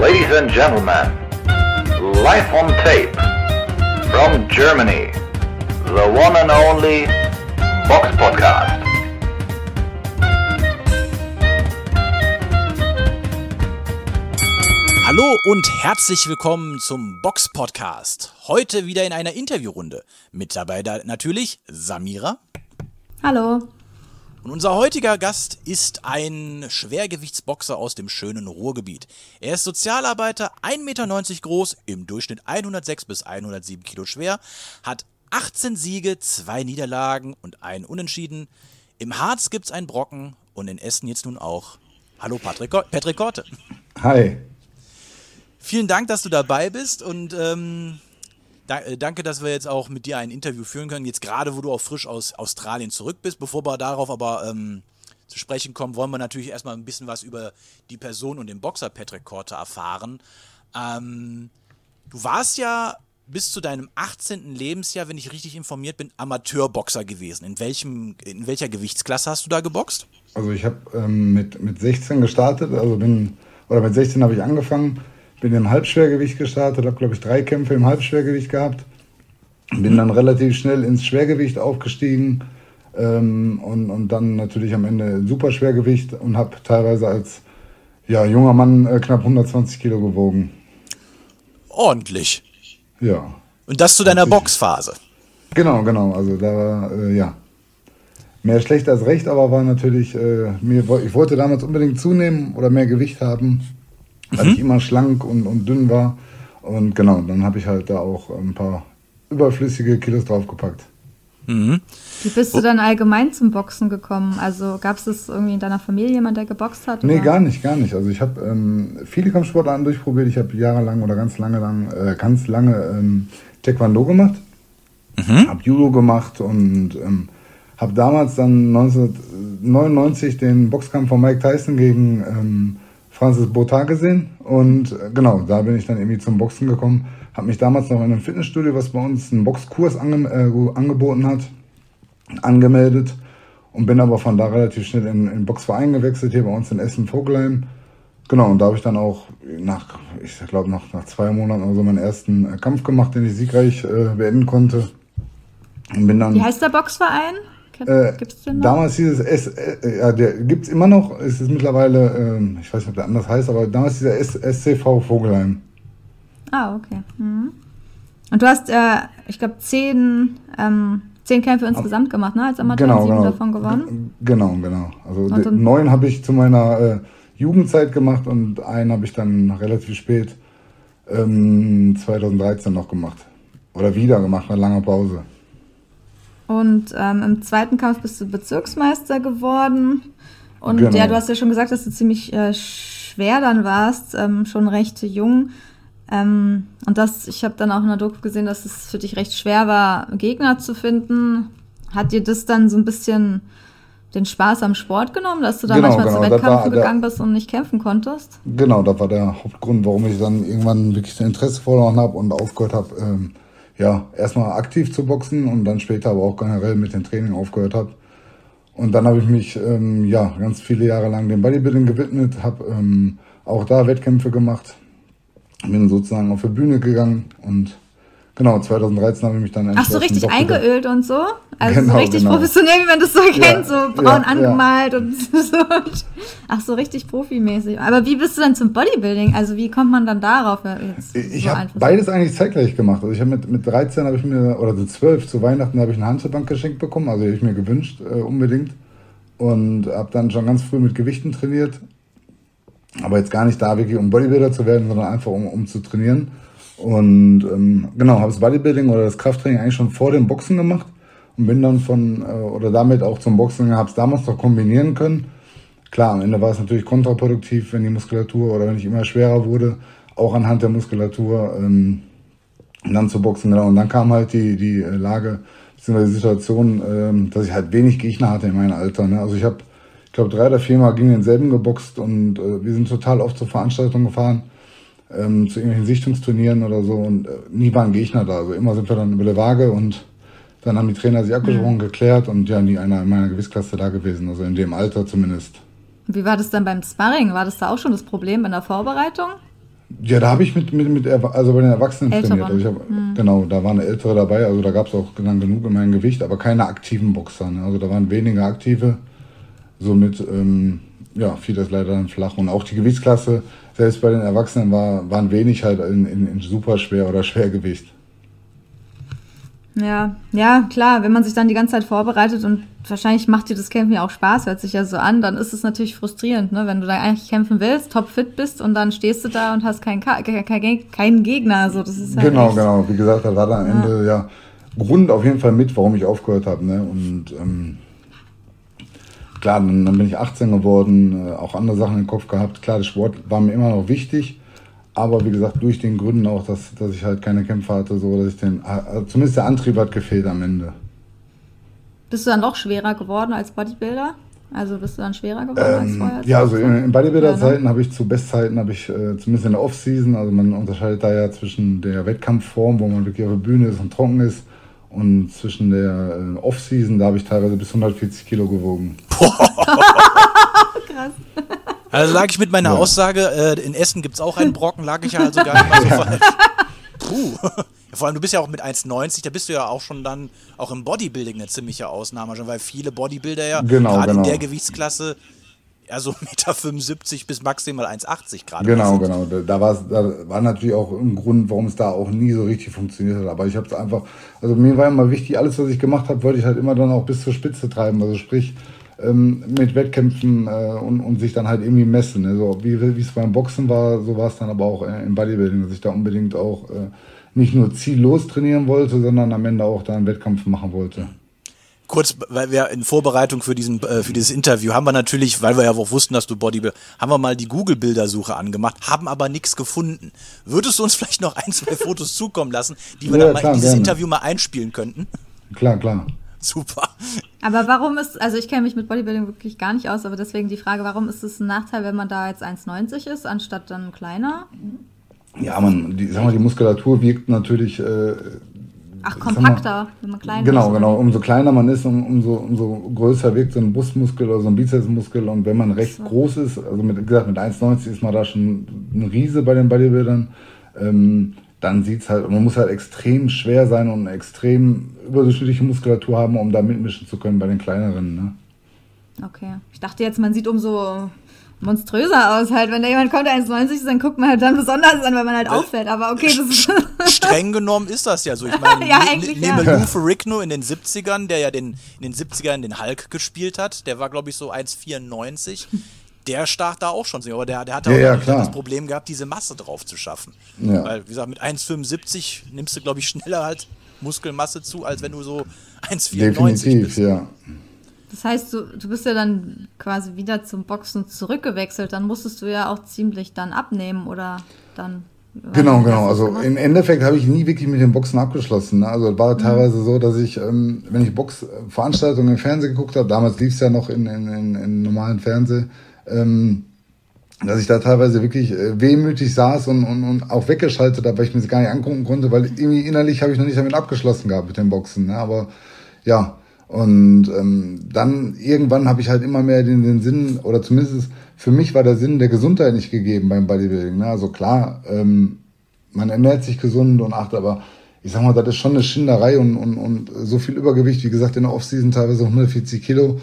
Ladies and gentlemen, live on tape from Germany, the one and only Box Podcast. Hallo und herzlich willkommen zum Box Podcast. Heute wieder in einer Interviewrunde. Mit dabei da natürlich Samira. Hallo. Und unser heutiger Gast ist ein Schwergewichtsboxer aus dem schönen Ruhrgebiet. Er ist Sozialarbeiter, 1,90 Meter groß, im Durchschnitt 106 bis 107 Kilo schwer, hat 18 Siege, zwei Niederlagen und einen Unentschieden. Im Harz gibt's einen Brocken und in Essen jetzt nun auch. Hallo Patrick, Patrick Korte. Hi. Vielen Dank, dass du dabei bist und ähm, da, äh, danke, dass wir jetzt auch mit dir ein Interview führen können. Jetzt gerade, wo du auch frisch aus Australien zurück bist. Bevor wir darauf aber ähm, zu sprechen kommen, wollen wir natürlich erstmal ein bisschen was über die Person und den Boxer Patrick Korte erfahren. Ähm, du warst ja bis zu deinem 18. Lebensjahr, wenn ich richtig informiert bin, Amateurboxer gewesen. In, welchem, in welcher Gewichtsklasse hast du da geboxt? Also ich habe ähm, mit, mit 16 gestartet, also bin, oder mit 16 habe ich angefangen bin im Halbschwergewicht gestartet, habe, glaube ich, drei Kämpfe im Halbschwergewicht gehabt. Bin dann relativ schnell ins Schwergewicht aufgestiegen ähm, und, und dann natürlich am Ende Superschwergewicht und habe teilweise als ja, junger Mann äh, knapp 120 Kilo gewogen. Ordentlich. Ja. Und das zu deiner Boxphase? Genau, genau. Also da war, äh, ja, mehr schlecht als recht, aber war natürlich, äh, mir, ich wollte damals unbedingt zunehmen oder mehr Gewicht haben weil mhm. ich immer schlank und, und dünn war. Und genau, dann habe ich halt da auch ein paar überflüssige Kilos draufgepackt. Mhm. Wie bist du dann allgemein zum Boxen gekommen? Also gab es irgendwie in deiner Familie jemand, der geboxt hat? Oder? Nee, gar nicht, gar nicht. Also ich habe ähm, viele Kampfsportarten durchprobiert. Ich habe jahrelang oder ganz lange lang, äh, ganz lange ähm, Taekwondo gemacht, mhm. habe Judo gemacht und ähm, habe damals dann 1999 den Boxkampf von Mike Tyson gegen ähm, Francis Botar gesehen und äh, genau, da bin ich dann irgendwie zum Boxen gekommen. Habe mich damals noch in einem Fitnessstudio, was bei uns einen Boxkurs ange äh, angeboten hat, angemeldet und bin aber von da relativ schnell in den Boxverein gewechselt, hier bei uns in Essen-Vogelheim. Genau, und da habe ich dann auch nach, ich glaube, nach, nach zwei Monaten oder so meinen ersten äh, Kampf gemacht, den ich siegreich äh, beenden konnte. Und bin dann, Wie heißt der Boxverein? Äh, Gibt's den noch? Damals hieß es, S, äh, ja, der gibt es immer noch. Es ist mittlerweile, äh, ich weiß nicht, ob der anders heißt, aber damals dieser S, SCV Vogelheim. Ah, okay. Mhm. Und du hast, äh, ich glaube, zehn, ähm, zehn Kämpfe insgesamt gemacht, ne? Als Amateur genau, sieben genau. davon gewonnen. Genau, genau. Also neun habe ich zu meiner äh, Jugendzeit gemacht und einen habe ich dann relativ spät ähm, 2013 noch gemacht. Oder wieder gemacht, nach langer Pause. Und ähm, im zweiten Kampf bist du Bezirksmeister geworden. Und genau. ja, du hast ja schon gesagt, dass du ziemlich äh, schwer dann warst, ähm, schon recht jung. Ähm, und das, ich habe dann auch in der Doku gesehen, dass es für dich recht schwer war, Gegner zu finden. Hat dir das dann so ein bisschen den Spaß am Sport genommen, dass du da genau, manchmal genau. zu Wettkämpfen gegangen bist und nicht kämpfen konntest? Genau, das war der Hauptgrund, warum ich dann irgendwann wirklich Interesse verloren habe und aufgehört habe, ähm, ja, erstmal aktiv zu boxen und dann später aber auch generell mit dem Training aufgehört habe. Und dann habe ich mich ähm, ja ganz viele Jahre lang dem Bodybuilding gewidmet, habe ähm, auch da Wettkämpfe gemacht, bin sozusagen auf die Bühne gegangen und Genau, 2013 habe ich mich dann Ach so, richtig eingeölt und so? Also genau, so richtig genau. professionell, wie man das so ja, kennt, so braun ja, angemalt ja. und so. Ach so, richtig profimäßig. Aber wie bist du denn zum Bodybuilding? Also wie kommt man dann darauf? Jetzt ich so habe beides eigentlich zeitgleich gemacht. Also ich habe mit, mit 13 habe ich mir, oder so 12 zu Weihnachten habe ich eine Handelbank geschenkt bekommen, also die habe ich mir gewünscht, äh, unbedingt. Und habe dann schon ganz früh mit Gewichten trainiert. Aber jetzt gar nicht da wirklich, um Bodybuilder zu werden, sondern einfach um, um zu trainieren. Und ähm, genau, habe das Bodybuilding oder das Krafttraining eigentlich schon vor dem Boxen gemacht und bin dann von, äh, oder damit auch zum Boxen, habe es damals noch kombinieren können. Klar, am Ende war es natürlich kontraproduktiv, wenn die Muskulatur oder wenn ich immer schwerer wurde, auch anhand der Muskulatur, ähm, dann zu boxen, genau. Und dann kam halt die, die äh, Lage, beziehungsweise die Situation, ähm, dass ich halt wenig Gegner hatte in meinem Alter. Ne? Also ich habe, ich glaube, drei oder vier Mal gegen denselben geboxt und äh, wir sind total oft zur Veranstaltung gefahren ähm, zu irgendwelchen Sichtungsturnieren oder so und äh, nie waren Gegner da. Also immer sind wir dann über der Waage und dann haben die Trainer sich abgesprochen, mhm. geklärt und ja, nie einer in meiner Gewichtsklasse da gewesen, also in dem Alter zumindest. Wie war das dann beim Sparring? War das da auch schon das Problem in der Vorbereitung? Ja, da habe ich mit, mit, mit, also bei den Erwachsenen Ältere. trainiert. Also hab, hm. Genau, da waren Ältere dabei, also da gab es auch dann genug in meinem Gewicht, aber keine aktiven Boxer. Ne? Also da waren weniger aktive. Somit ähm, ja, fiel das leider dann flach. Und auch die Gewichtsklasse, selbst bei den Erwachsenen, war, waren wenig halt in, in, in superschwer oder Schwergewicht. Ja, ja, klar, wenn man sich dann die ganze Zeit vorbereitet und wahrscheinlich macht dir das Kämpfen ja auch Spaß, hört sich ja so an, dann ist es natürlich frustrierend, ne? wenn du da eigentlich kämpfen willst, topfit bist und dann stehst du da und hast keinen, keinen, keinen Gegner. So, das ist halt genau, genau. Wie gesagt, da war dann am ja. Ende ja Grund auf jeden Fall mit, warum ich aufgehört habe. Ne? Und ähm, klar, dann, dann, bin ich 18 geworden, äh, auch andere Sachen im Kopf gehabt. Klar, der Sport war mir immer noch wichtig aber wie gesagt, durch den Gründen auch, dass, dass ich halt keine Kämpfe hatte, so dass ich den, also zumindest der Antrieb hat gefehlt am Ende. Bist du dann noch schwerer geworden als Bodybuilder? Also bist du dann schwerer geworden ähm, als vorher? Ja, also in, in Bodybuilder-Zeiten ja, ne? habe ich zu Bestzeiten, habe ich äh, zumindest in der Off-Season, also man unterscheidet da ja zwischen der Wettkampfform, wo man wirklich auf der Bühne ist und trocken ist, und zwischen der äh, Off-Season, da habe ich teilweise bis 140 Kilo gewogen. Krass. Also lag ich mit meiner ja. Aussage, äh, in Essen gibt es auch einen Brocken, lag ich ja also gar nicht mal so falsch. Puh. Vor allem, du bist ja auch mit 1,90, da bist du ja auch schon dann auch im Bodybuilding eine ziemliche Ausnahme, schon, weil viele Bodybuilder ja genau, gerade genau. in der Gewichtsklasse ja so 1,75 Meter bis maximal 1,80 gerade. Genau, genau. Da, da, da war natürlich auch ein Grund, warum es da auch nie so richtig funktioniert hat. Aber ich habe es einfach, also mir war immer wichtig, alles, was ich gemacht habe, wollte ich halt immer dann auch bis zur Spitze treiben. Also sprich, ähm, mit Wettkämpfen äh, und, und sich dann halt irgendwie messen. Ne? So, wie es beim Boxen war, so war es dann aber auch äh, im Bodybuilding, dass ich da unbedingt auch äh, nicht nur ziellos trainieren wollte, sondern am Ende auch da einen Wettkampf machen wollte kurz, weil wir in Vorbereitung für diesen äh, für dieses Interview haben wir natürlich, weil wir ja auch wussten, dass du Bodybuilder, haben wir mal die Google Bildersuche angemacht, haben aber nichts gefunden. Würdest du uns vielleicht noch ein, zwei Fotos zukommen lassen, die wir ja, dann mal klar, in dieses gerne. Interview mal einspielen könnten? Klar, klar. Super. Aber warum ist, also ich kenne mich mit Bodybuilding wirklich gar nicht aus, aber deswegen die Frage, warum ist es ein Nachteil, wenn man da jetzt 1,90 ist, anstatt dann kleiner? Ja, man, die, sag mal, die Muskulatur wirkt natürlich. Äh, Ach, kompakter, wenn man kleiner genau, ist. Genau, genau. Umso kleiner man ist, um, umso, umso größer wirkt so ein Brustmuskel oder so ein Bizepsmuskel. Und wenn man recht so. groß ist, also mit, wie gesagt, mit 1,90 ist man da schon ein Riese bei den Bodybuildern. Ähm, dann sieht es halt, man muss halt extrem schwer sein und eine extrem überdurchschnittliche Muskulatur haben, um da mitmischen zu können bei den kleineren. Ne? Okay. Ich dachte jetzt, man sieht umso monströser aus halt. Wenn da jemand kommt, der 1,90 ist, dann guckt man halt dann besonders an, weil man halt äh, auffällt. Aber okay, das ist. Streng genommen ist das ja so. Ich meine, ja, eigentlich, nehme ja. Lou Ferrigno in den 70ern, der ja den, in den 70ern den Hulk gespielt hat. Der war, glaube ich, so 1,94 der stach da auch schon, aber der, der hat ja, auch ja, das Problem gehabt, diese Masse drauf zu schaffen. Ja. Weil, wie gesagt, mit 1,75 nimmst du, glaube ich, schneller halt Muskelmasse zu, als wenn du so 1,94 bist. ja. Das heißt, du, du bist ja dann quasi wieder zum Boxen zurückgewechselt, dann musstest du ja auch ziemlich dann abnehmen oder dann. Genau, genau. Also im Endeffekt habe ich nie wirklich mit dem Boxen abgeschlossen. Ne? Also es war mhm. teilweise so, dass ich, ähm, wenn ich Boxveranstaltungen im Fernsehen geguckt habe, damals lief es ja noch in, in, in, in normalen Fernsehen, ähm, dass ich da teilweise wirklich äh, wehmütig saß und, und, und auch weggeschaltet habe, weil ich mir das gar nicht angucken konnte, weil irgendwie innerlich habe ich noch nicht damit abgeschlossen gehabt mit dem Boxen. Ne? Aber ja, und ähm, dann irgendwann habe ich halt immer mehr den, den Sinn, oder zumindest für mich war der Sinn der Gesundheit nicht gegeben beim Bodybuilding. Ne? Also klar, ähm, man ernährt sich gesund und acht, aber ich sag mal, das ist schon eine Schinderei und, und, und so viel Übergewicht, wie gesagt, in der Offseason teilweise 140 Kilo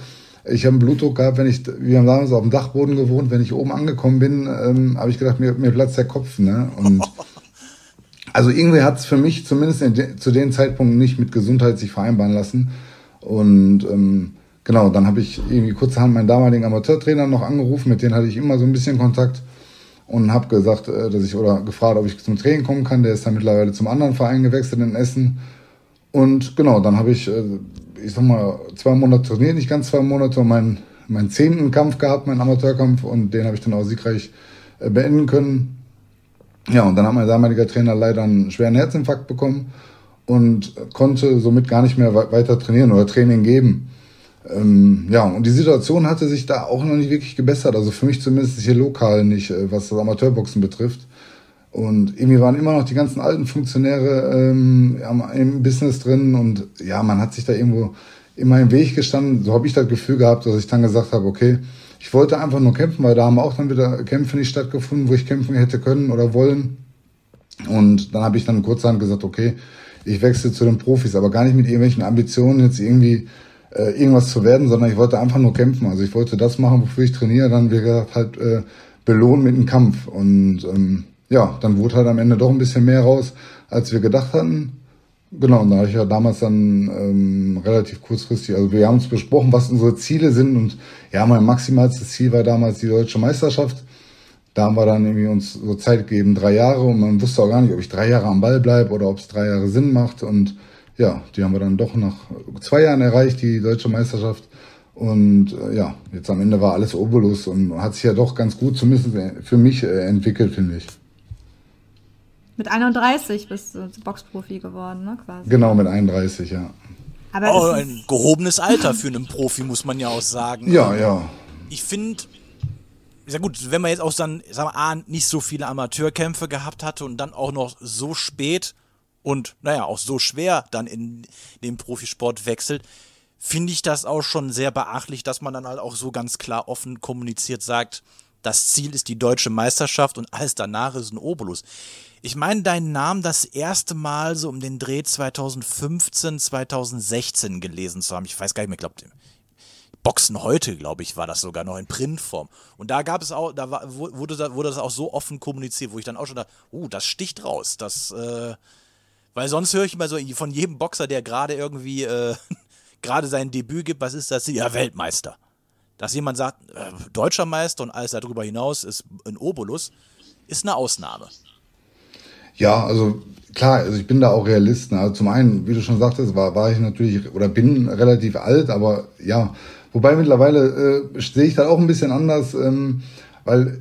ich habe einen Blutdruck gehabt, wenn ich, wir haben damals auf dem Dachboden gewohnt, wenn ich oben angekommen bin, ähm, habe ich gedacht, mir, mir platzt der Kopf. Ne? Und also irgendwie hat es für mich zumindest de, zu dem Zeitpunkt nicht mit Gesundheit sich vereinbaren lassen. Und ähm, genau, dann habe ich irgendwie kurzerhand meinen damaligen Amateurtrainer noch angerufen, mit denen hatte ich immer so ein bisschen Kontakt und habe gesagt, äh, dass ich oder gefragt, ob ich zum Training kommen kann. Der ist dann mittlerweile zum anderen Verein gewechselt in Essen. Und genau, dann habe ich äh, ich sag mal, zwei Monate trainiert, nicht ganz zwei Monate, meinen, meinen zehnten Kampf gehabt, meinen Amateurkampf, und den habe ich dann auch siegreich äh, beenden können. Ja, und dann hat mein damaliger Trainer leider einen schweren Herzinfarkt bekommen und konnte somit gar nicht mehr weiter trainieren oder Training geben. Ähm, ja, und die Situation hatte sich da auch noch nicht wirklich gebessert, also für mich zumindest hier lokal nicht, äh, was das Amateurboxen betrifft. Und irgendwie waren immer noch die ganzen alten Funktionäre ähm, im Business drin und ja, man hat sich da irgendwo immer im Weg gestanden. So habe ich das Gefühl gehabt, dass ich dann gesagt habe, okay, ich wollte einfach nur kämpfen, weil da haben auch dann wieder Kämpfe nicht stattgefunden, wo ich kämpfen hätte können oder wollen. Und dann habe ich dann kurzerhand gesagt, okay, ich wechsle zu den Profis, aber gar nicht mit irgendwelchen Ambitionen jetzt irgendwie äh, irgendwas zu werden, sondern ich wollte einfach nur kämpfen. Also ich wollte das machen, wofür ich trainiere, dann wie gesagt halt äh, belohnen mit einem Kampf. Und ähm, ja, dann wurde halt am Ende doch ein bisschen mehr raus, als wir gedacht hatten. Genau, und da habe ich ja damals dann ähm, relativ kurzfristig, also wir haben uns besprochen, was unsere Ziele sind und ja, mein maximalstes Ziel war damals die deutsche Meisterschaft. Da haben wir dann irgendwie uns so Zeit gegeben, drei Jahre und man wusste auch gar nicht, ob ich drei Jahre am Ball bleibe oder ob es drei Jahre Sinn macht und ja, die haben wir dann doch nach zwei Jahren erreicht, die deutsche Meisterschaft. Und äh, ja, jetzt am Ende war alles Obolus und hat sich ja doch ganz gut, zumindest für mich, äh, entwickelt, finde ich. Mit 31 bist du Boxprofi geworden, ne? Quasi. Genau, mit 31, ja. Aber oh, ein gehobenes Alter für einen Profi, muss man ja auch sagen. Ja, ja. Ich finde, ja gut, wenn man jetzt auch dann, sagen wir, A, nicht so viele Amateurkämpfe gehabt hatte und dann auch noch so spät und, naja, auch so schwer dann in den Profisport wechselt, finde ich das auch schon sehr beachtlich, dass man dann halt auch so ganz klar offen kommuniziert sagt, das Ziel ist die deutsche Meisterschaft und alles danach ist ein Obolus. Ich meine, deinen Namen das erste Mal so um den Dreh 2015, 2016 gelesen zu haben. Ich weiß gar nicht mehr, ich glaube, Boxen heute, glaube ich, war das sogar noch in Printform. Und da gab es auch, da war, wurde, wurde das auch so offen kommuniziert, wo ich dann auch schon dachte, uh, das sticht raus. Das, äh, weil sonst höre ich immer so von jedem Boxer, der gerade irgendwie äh, gerade sein Debüt gibt, was ist das? Ja, Weltmeister. Dass jemand sagt, äh, deutscher Meister und alles darüber hinaus ist ein Obolus, ist eine Ausnahme. Ja, also klar, also ich bin da auch Realist. Ne? Also zum einen, wie du schon sagtest, war, war ich natürlich oder bin relativ alt, aber ja, wobei mittlerweile äh, sehe ich das auch ein bisschen anders, ähm, weil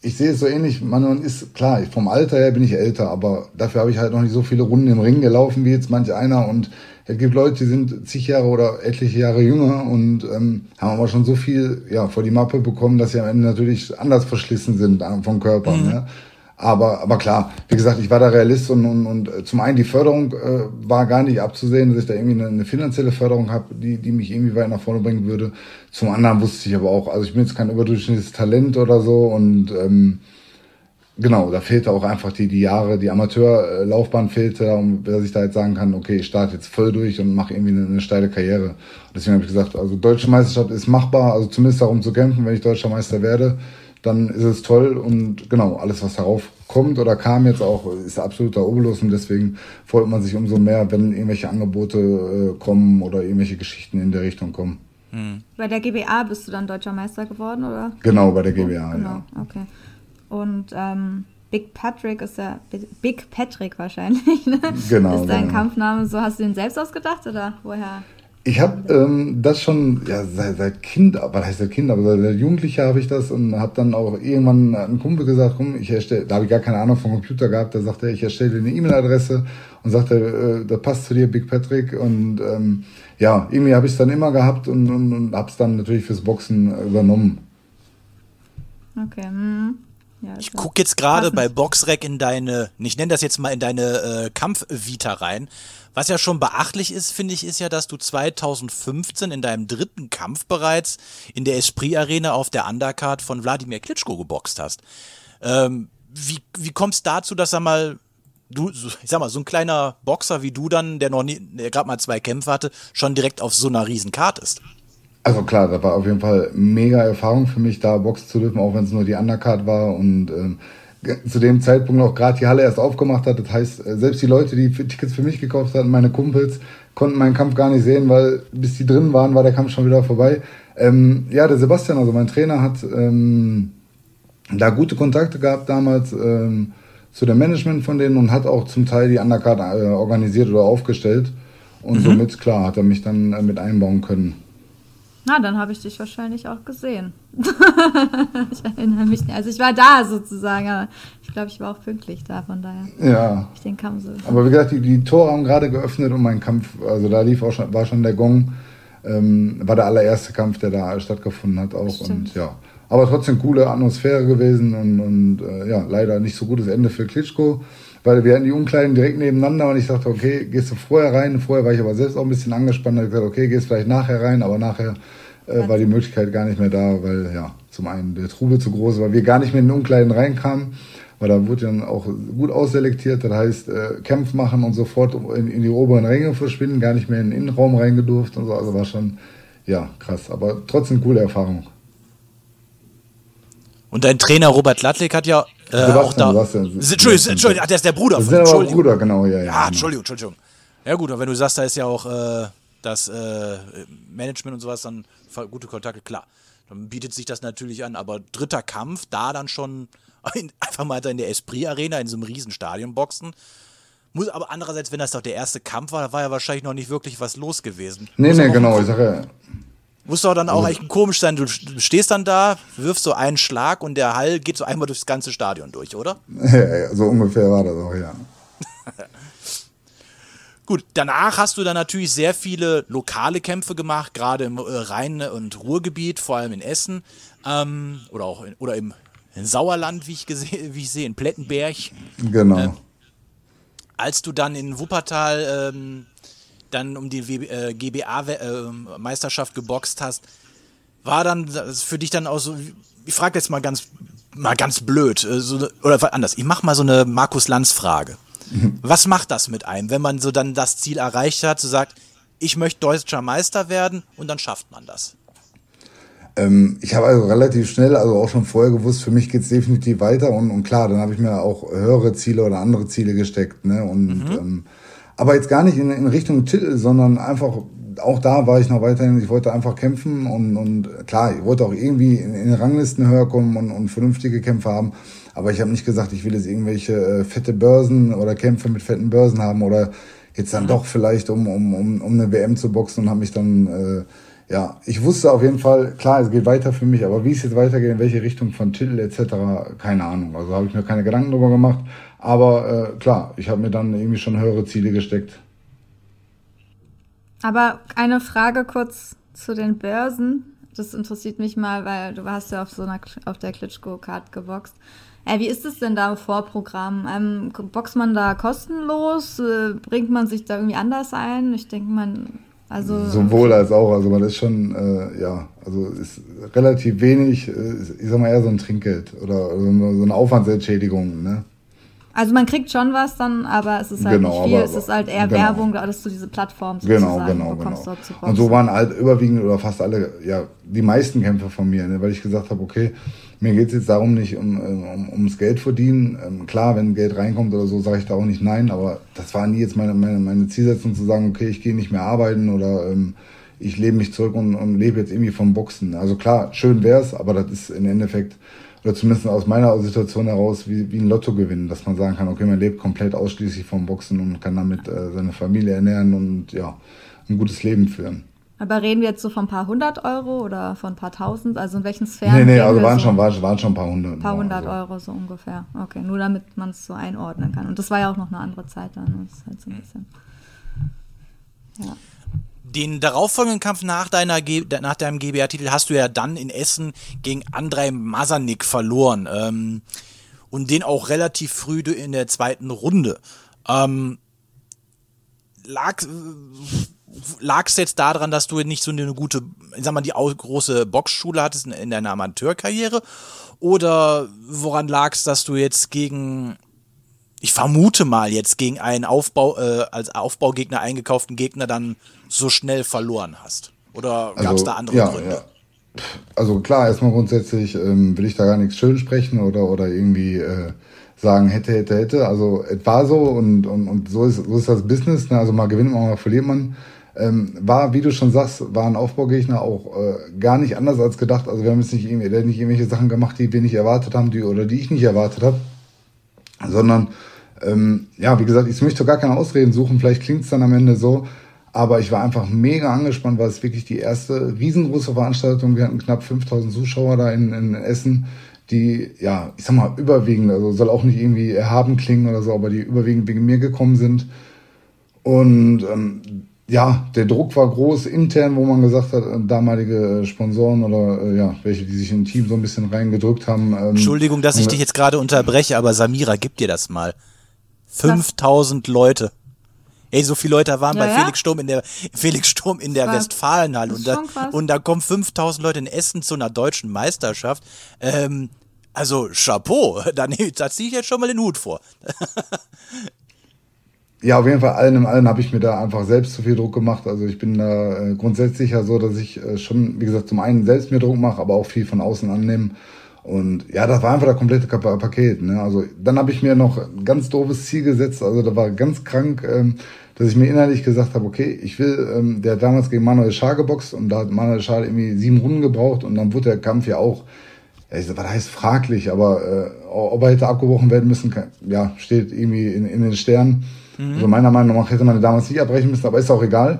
ich sehe es so ähnlich, man ist klar, vom Alter her bin ich älter, aber dafür habe ich halt noch nicht so viele Runden im Ring gelaufen wie jetzt manch einer und es gibt Leute, die sind zig Jahre oder etliche Jahre jünger und ähm, haben aber schon so viel ja, vor die Mappe bekommen, dass sie am Ende natürlich anders verschlissen sind äh, vom Körper. Mhm. Ne? Aber, aber klar, wie gesagt, ich war da Realist und, und, und äh, zum einen die Förderung äh, war gar nicht abzusehen, dass ich da irgendwie eine, eine finanzielle Förderung habe, die, die mich irgendwie weit nach vorne bringen würde. Zum anderen wusste ich aber auch, also ich bin jetzt kein überdurchschnittliches Talent oder so und ähm, genau, da fehlte auch einfach die, die Jahre, die Amateurlaufbahn fehlte, um dass ich da jetzt sagen kann, okay, ich starte jetzt voll durch und mache irgendwie eine, eine steile Karriere. Und deswegen habe ich gesagt, also deutsche Meisterschaft ist machbar, also zumindest darum zu kämpfen, wenn ich deutscher Meister werde dann ist es toll und genau, alles, was darauf kommt oder kam jetzt auch, ist absoluter Obolus und deswegen freut man sich umso mehr, wenn irgendwelche Angebote äh, kommen oder irgendwelche Geschichten in der Richtung kommen. Mhm. Bei der GBA bist du dann deutscher Meister geworden, oder? Genau, bei der GBA, oh, genau, ja. okay. Und ähm, Big Patrick ist ja Big Patrick wahrscheinlich, ne? Genau. Ist dein genau. Kampfname so? Hast du den selbst ausgedacht oder woher? Ich habe ähm, das schon ja, seit, seit Kind, was heißt seit Kind, aber seit Jugendlicher habe ich das und habe dann auch irgendwann einem Kumpel gesagt, komm, ich erstelle, da habe ich gar keine Ahnung vom Computer gehabt, da sagte er, ich erstelle dir eine E-Mail-Adresse und sagte, äh, das passt zu dir, Big Patrick und ähm, ja, irgendwie habe ich es dann immer gehabt und, und, und habe es dann natürlich fürs Boxen übernommen. Okay. Hm. Ja, ich gucke jetzt gerade bei Boxrec in deine, ich nenne das jetzt mal in deine äh, Kampfvita rein. Was ja schon beachtlich ist, finde ich, ist ja, dass du 2015 in deinem dritten Kampf bereits in der Esprit Arena auf der Undercard von Wladimir Klitschko geboxt hast. Ähm, wie, wie kommst dazu, dass er mal du, ich sag mal, so ein kleiner Boxer wie du dann, der noch gerade mal zwei Kämpfe hatte, schon direkt auf so einer riesen Karte ist? Also klar, das war auf jeden Fall mega Erfahrung für mich, da boxen zu dürfen, auch wenn es nur die Undercard war und ähm, zu dem Zeitpunkt noch gerade die Halle erst aufgemacht hat. Das heißt, äh, selbst die Leute, die Tickets für mich gekauft hatten, meine Kumpels, konnten meinen Kampf gar nicht sehen, weil bis die drin waren, war der Kampf schon wieder vorbei. Ähm, ja, der Sebastian, also mein Trainer, hat ähm, da gute Kontakte gehabt damals ähm, zu dem Management von denen und hat auch zum Teil die Undercard äh, organisiert oder aufgestellt. Und mhm. somit, klar, hat er mich dann äh, mit einbauen können. Na, dann habe ich dich wahrscheinlich auch gesehen. ich erinnere mich nicht. Also ich war da sozusagen, aber ich glaube, ich war auch pünktlich da, von daher. Ja. Ich den Kampf so. Aber wie gesagt, die, die Tore haben gerade geöffnet und mein Kampf, also da lief auch schon, war schon der Gong. Ähm, war der allererste Kampf, der da stattgefunden hat auch. Stimmt. Und ja. Aber trotzdem coole Atmosphäre gewesen und, und äh, ja, leider nicht so gutes Ende für Klitschko weil wir hatten die Umkleiden direkt nebeneinander und ich dachte, okay, gehst du vorher rein? Vorher war ich aber selbst auch ein bisschen angespannt, da habe ich gesagt, okay, gehst vielleicht nachher rein, aber nachher äh, war die Möglichkeit gar nicht mehr da, weil ja, zum einen der Trubel zu groß war, wir gar nicht mehr in den Umkleiden reinkamen, weil da wurde dann auch gut ausselektiert, das heißt äh, Kämpf machen und sofort in, in, die oberen Ränge verschwinden, gar nicht mehr in den Innenraum reingedurft und so, also war schon, ja, krass, aber trotzdem coole Erfahrung. Und dein Trainer Robert Lattek hat ja äh, auch da. Entschuldigung, Entschuldigung, ach, der ist der Bruder von. Das ist der Bruder, genau, ja, ja. Ja, genau. Entschuldigung, Entschuldigung. Ja gut, aber wenn du sagst, da ist ja auch äh, das äh, Management und sowas, dann gute Kontakte, klar. Dann bietet sich das natürlich an. Aber dritter Kampf, da dann schon einfach mal in der Esprit Arena in so einem Riesenstadion boxen. Muss aber andererseits, wenn das doch der erste Kampf war, war ja wahrscheinlich noch nicht wirklich was los gewesen. Nee, muss nee, genau. Ich sage, muss doch dann auch also, echt komisch sein. Du stehst dann da, wirfst so einen Schlag und der Hall geht so einmal durchs ganze Stadion durch, oder? Ja, ja so ungefähr war das auch, ja. Gut, danach hast du dann natürlich sehr viele lokale Kämpfe gemacht, gerade im äh, Rhein- und Ruhrgebiet, vor allem in Essen ähm, oder auch in, oder im Sauerland, wie ich, wie ich sehe, in Plettenberg. Genau. Äh, als du dann in Wuppertal ähm, dann um die äh, GBA-Meisterschaft äh, geboxt hast, war dann für dich dann auch so, ich frage jetzt mal ganz, mal ganz blöd, äh, so, oder anders, ich mache mal so eine Markus-Lanz-Frage. Was macht das mit einem, wenn man so dann das Ziel erreicht hat, so sagt, ich möchte deutscher Meister werden und dann schafft man das? Ähm, ich habe also relativ schnell, also auch schon vorher gewusst, für mich geht es definitiv weiter und, und klar, dann habe ich mir auch höhere Ziele oder andere Ziele gesteckt. Ne? Und mhm. ähm, aber jetzt gar nicht in, in Richtung Titel, sondern einfach auch da war ich noch weiterhin, ich wollte einfach kämpfen und, und klar, ich wollte auch irgendwie in, in Ranglisten höher kommen und, und vernünftige Kämpfe haben. Aber ich habe nicht gesagt, ich will jetzt irgendwelche äh, fette Börsen oder Kämpfe mit fetten Börsen haben oder jetzt dann doch vielleicht um, um, um, um eine WM zu boxen und habe mich dann, äh, ja, ich wusste auf jeden Fall, klar, es geht weiter für mich, aber wie es jetzt weitergeht, in welche Richtung von Titel etc., keine Ahnung. Also habe ich mir keine Gedanken drüber gemacht. Aber äh, klar, ich habe mir dann irgendwie schon höhere Ziele gesteckt. Aber eine Frage kurz zu den Börsen. Das interessiert mich mal, weil du hast ja auf so einer auf der Klitschko-Card geboxt. Äh, wie ist es denn da im Vorprogramm? Ähm, boxt man da kostenlos? Äh, bringt man sich da irgendwie anders ein? Ich denke, man. Also, Sowohl als auch. Also man ist schon, äh, ja, also ist relativ wenig, äh, ich sag mal eher so ein Trinkgeld oder so eine Aufwandsentschädigung, ne? Also man kriegt schon was dann, aber es ist halt genau, nicht viel. Aber, es ist halt eher genau. Werbung, dass du diese Plattform genau, genau, bekommst genau. dort zu Und so waren halt überwiegend oder fast alle, ja, die meisten Kämpfe von mir, ne, weil ich gesagt habe, okay, mir geht es jetzt darum nicht um, um, ums Geld verdienen. Ähm, klar, wenn Geld reinkommt oder so, sage ich da auch nicht nein, aber das war nie jetzt meine, meine, meine Zielsetzung zu sagen, okay, ich gehe nicht mehr arbeiten oder ähm, ich lebe mich zurück und, und lebe jetzt irgendwie vom Boxen. Also klar, schön wär's, aber das ist im Endeffekt oder zumindest aus meiner Situation heraus, wie, wie ein Lottogewinn, dass man sagen kann, okay, man lebt komplett ausschließlich vom Boxen und kann damit äh, seine Familie ernähren und ja, ein gutes Leben führen. Aber reden wir jetzt so von ein paar hundert Euro oder von ein paar tausend? Also in welchen Sphären? Nee, nee, also waren, so? schon, waren, waren schon ein paar hundert. Ein paar hundert also. Euro so ungefähr. Okay, nur damit man es so einordnen kann. Und das war ja auch noch eine andere Zeit dann. Das ist halt so ein bisschen. Ja. Den darauffolgenden Kampf nach, deiner nach deinem GBA-Titel hast du ja dann in Essen gegen Andrei Masanik verloren. Ähm, und den auch relativ früh in der zweiten Runde. Ähm, lag es jetzt daran, dass du nicht so eine gute, ich sag mal, die große Boxschule hattest in, in deiner Amateurkarriere? Oder woran lag es, dass du jetzt gegen ich vermute mal jetzt gegen einen Aufbau, äh, als Aufbaugegner eingekauften Gegner dann so schnell verloren hast? Oder gab es also, da andere ja, Gründe? Ja. Also klar, erstmal grundsätzlich ähm, will ich da gar nichts schön sprechen oder, oder irgendwie äh, sagen, hätte, hätte, hätte. Also es war so und, und, und so, ist, so ist das Business. Ne? Also mal gewinnt man, mal verliert man. Ähm, war, wie du schon sagst, war ein Aufbaugegner auch äh, gar nicht anders als gedacht. Also wir haben jetzt nicht, irgendwie, nicht irgendwelche Sachen gemacht, die wir nicht erwartet haben, die oder die ich nicht erwartet habe, sondern ähm, ja, wie gesagt, ich möchte gar keine Ausreden suchen, vielleicht klingt es dann am Ende so, aber ich war einfach mega angespannt, weil es wirklich die erste riesengroße Veranstaltung, wir hatten knapp 5000 Zuschauer da in, in Essen, die, ja, ich sag mal, überwiegend, also soll auch nicht irgendwie erhaben klingen oder so, aber die überwiegend wegen mir gekommen sind. Und ähm, ja, der Druck war groß intern, wo man gesagt hat, äh, damalige Sponsoren oder äh, ja, welche, die sich im Team so ein bisschen reingedrückt haben. Ähm, Entschuldigung, dass ich dich jetzt gerade unterbreche, aber Samira, gib dir das mal. 5000 Leute. Ey, so viele Leute waren ja, bei ja? Felix Sturm in der Felix Sturm in der Westfalenhalle und da, und da kommen 5000 Leute in Essen zu einer deutschen Meisterschaft. Ähm, also Chapeau, da, da ziehe ich jetzt schon mal den Hut vor. ja, auf jeden Fall, allen im allen habe ich mir da einfach selbst zu viel Druck gemacht. Also ich bin da äh, grundsätzlich ja so, dass ich äh, schon, wie gesagt, zum einen selbst mir Druck mache, aber auch viel von außen annehme. Und ja, das war einfach das komplette Paket. Ne? Also dann habe ich mir noch ein ganz doofes Ziel gesetzt. Also da war ganz krank, ähm, dass ich mir innerlich gesagt habe, okay, ich will, ähm, der hat damals gegen Manuel Schar geboxt und da hat Manuel Schar irgendwie sieben Runden gebraucht und dann wurde der Kampf ja auch, ja, ich, was heißt fraglich, aber äh, ob er hätte abgebrochen werden müssen, kann, ja, steht irgendwie in, in den Sternen. Mhm. Also meiner Meinung nach hätte man damals nicht abbrechen müssen, aber ist auch egal.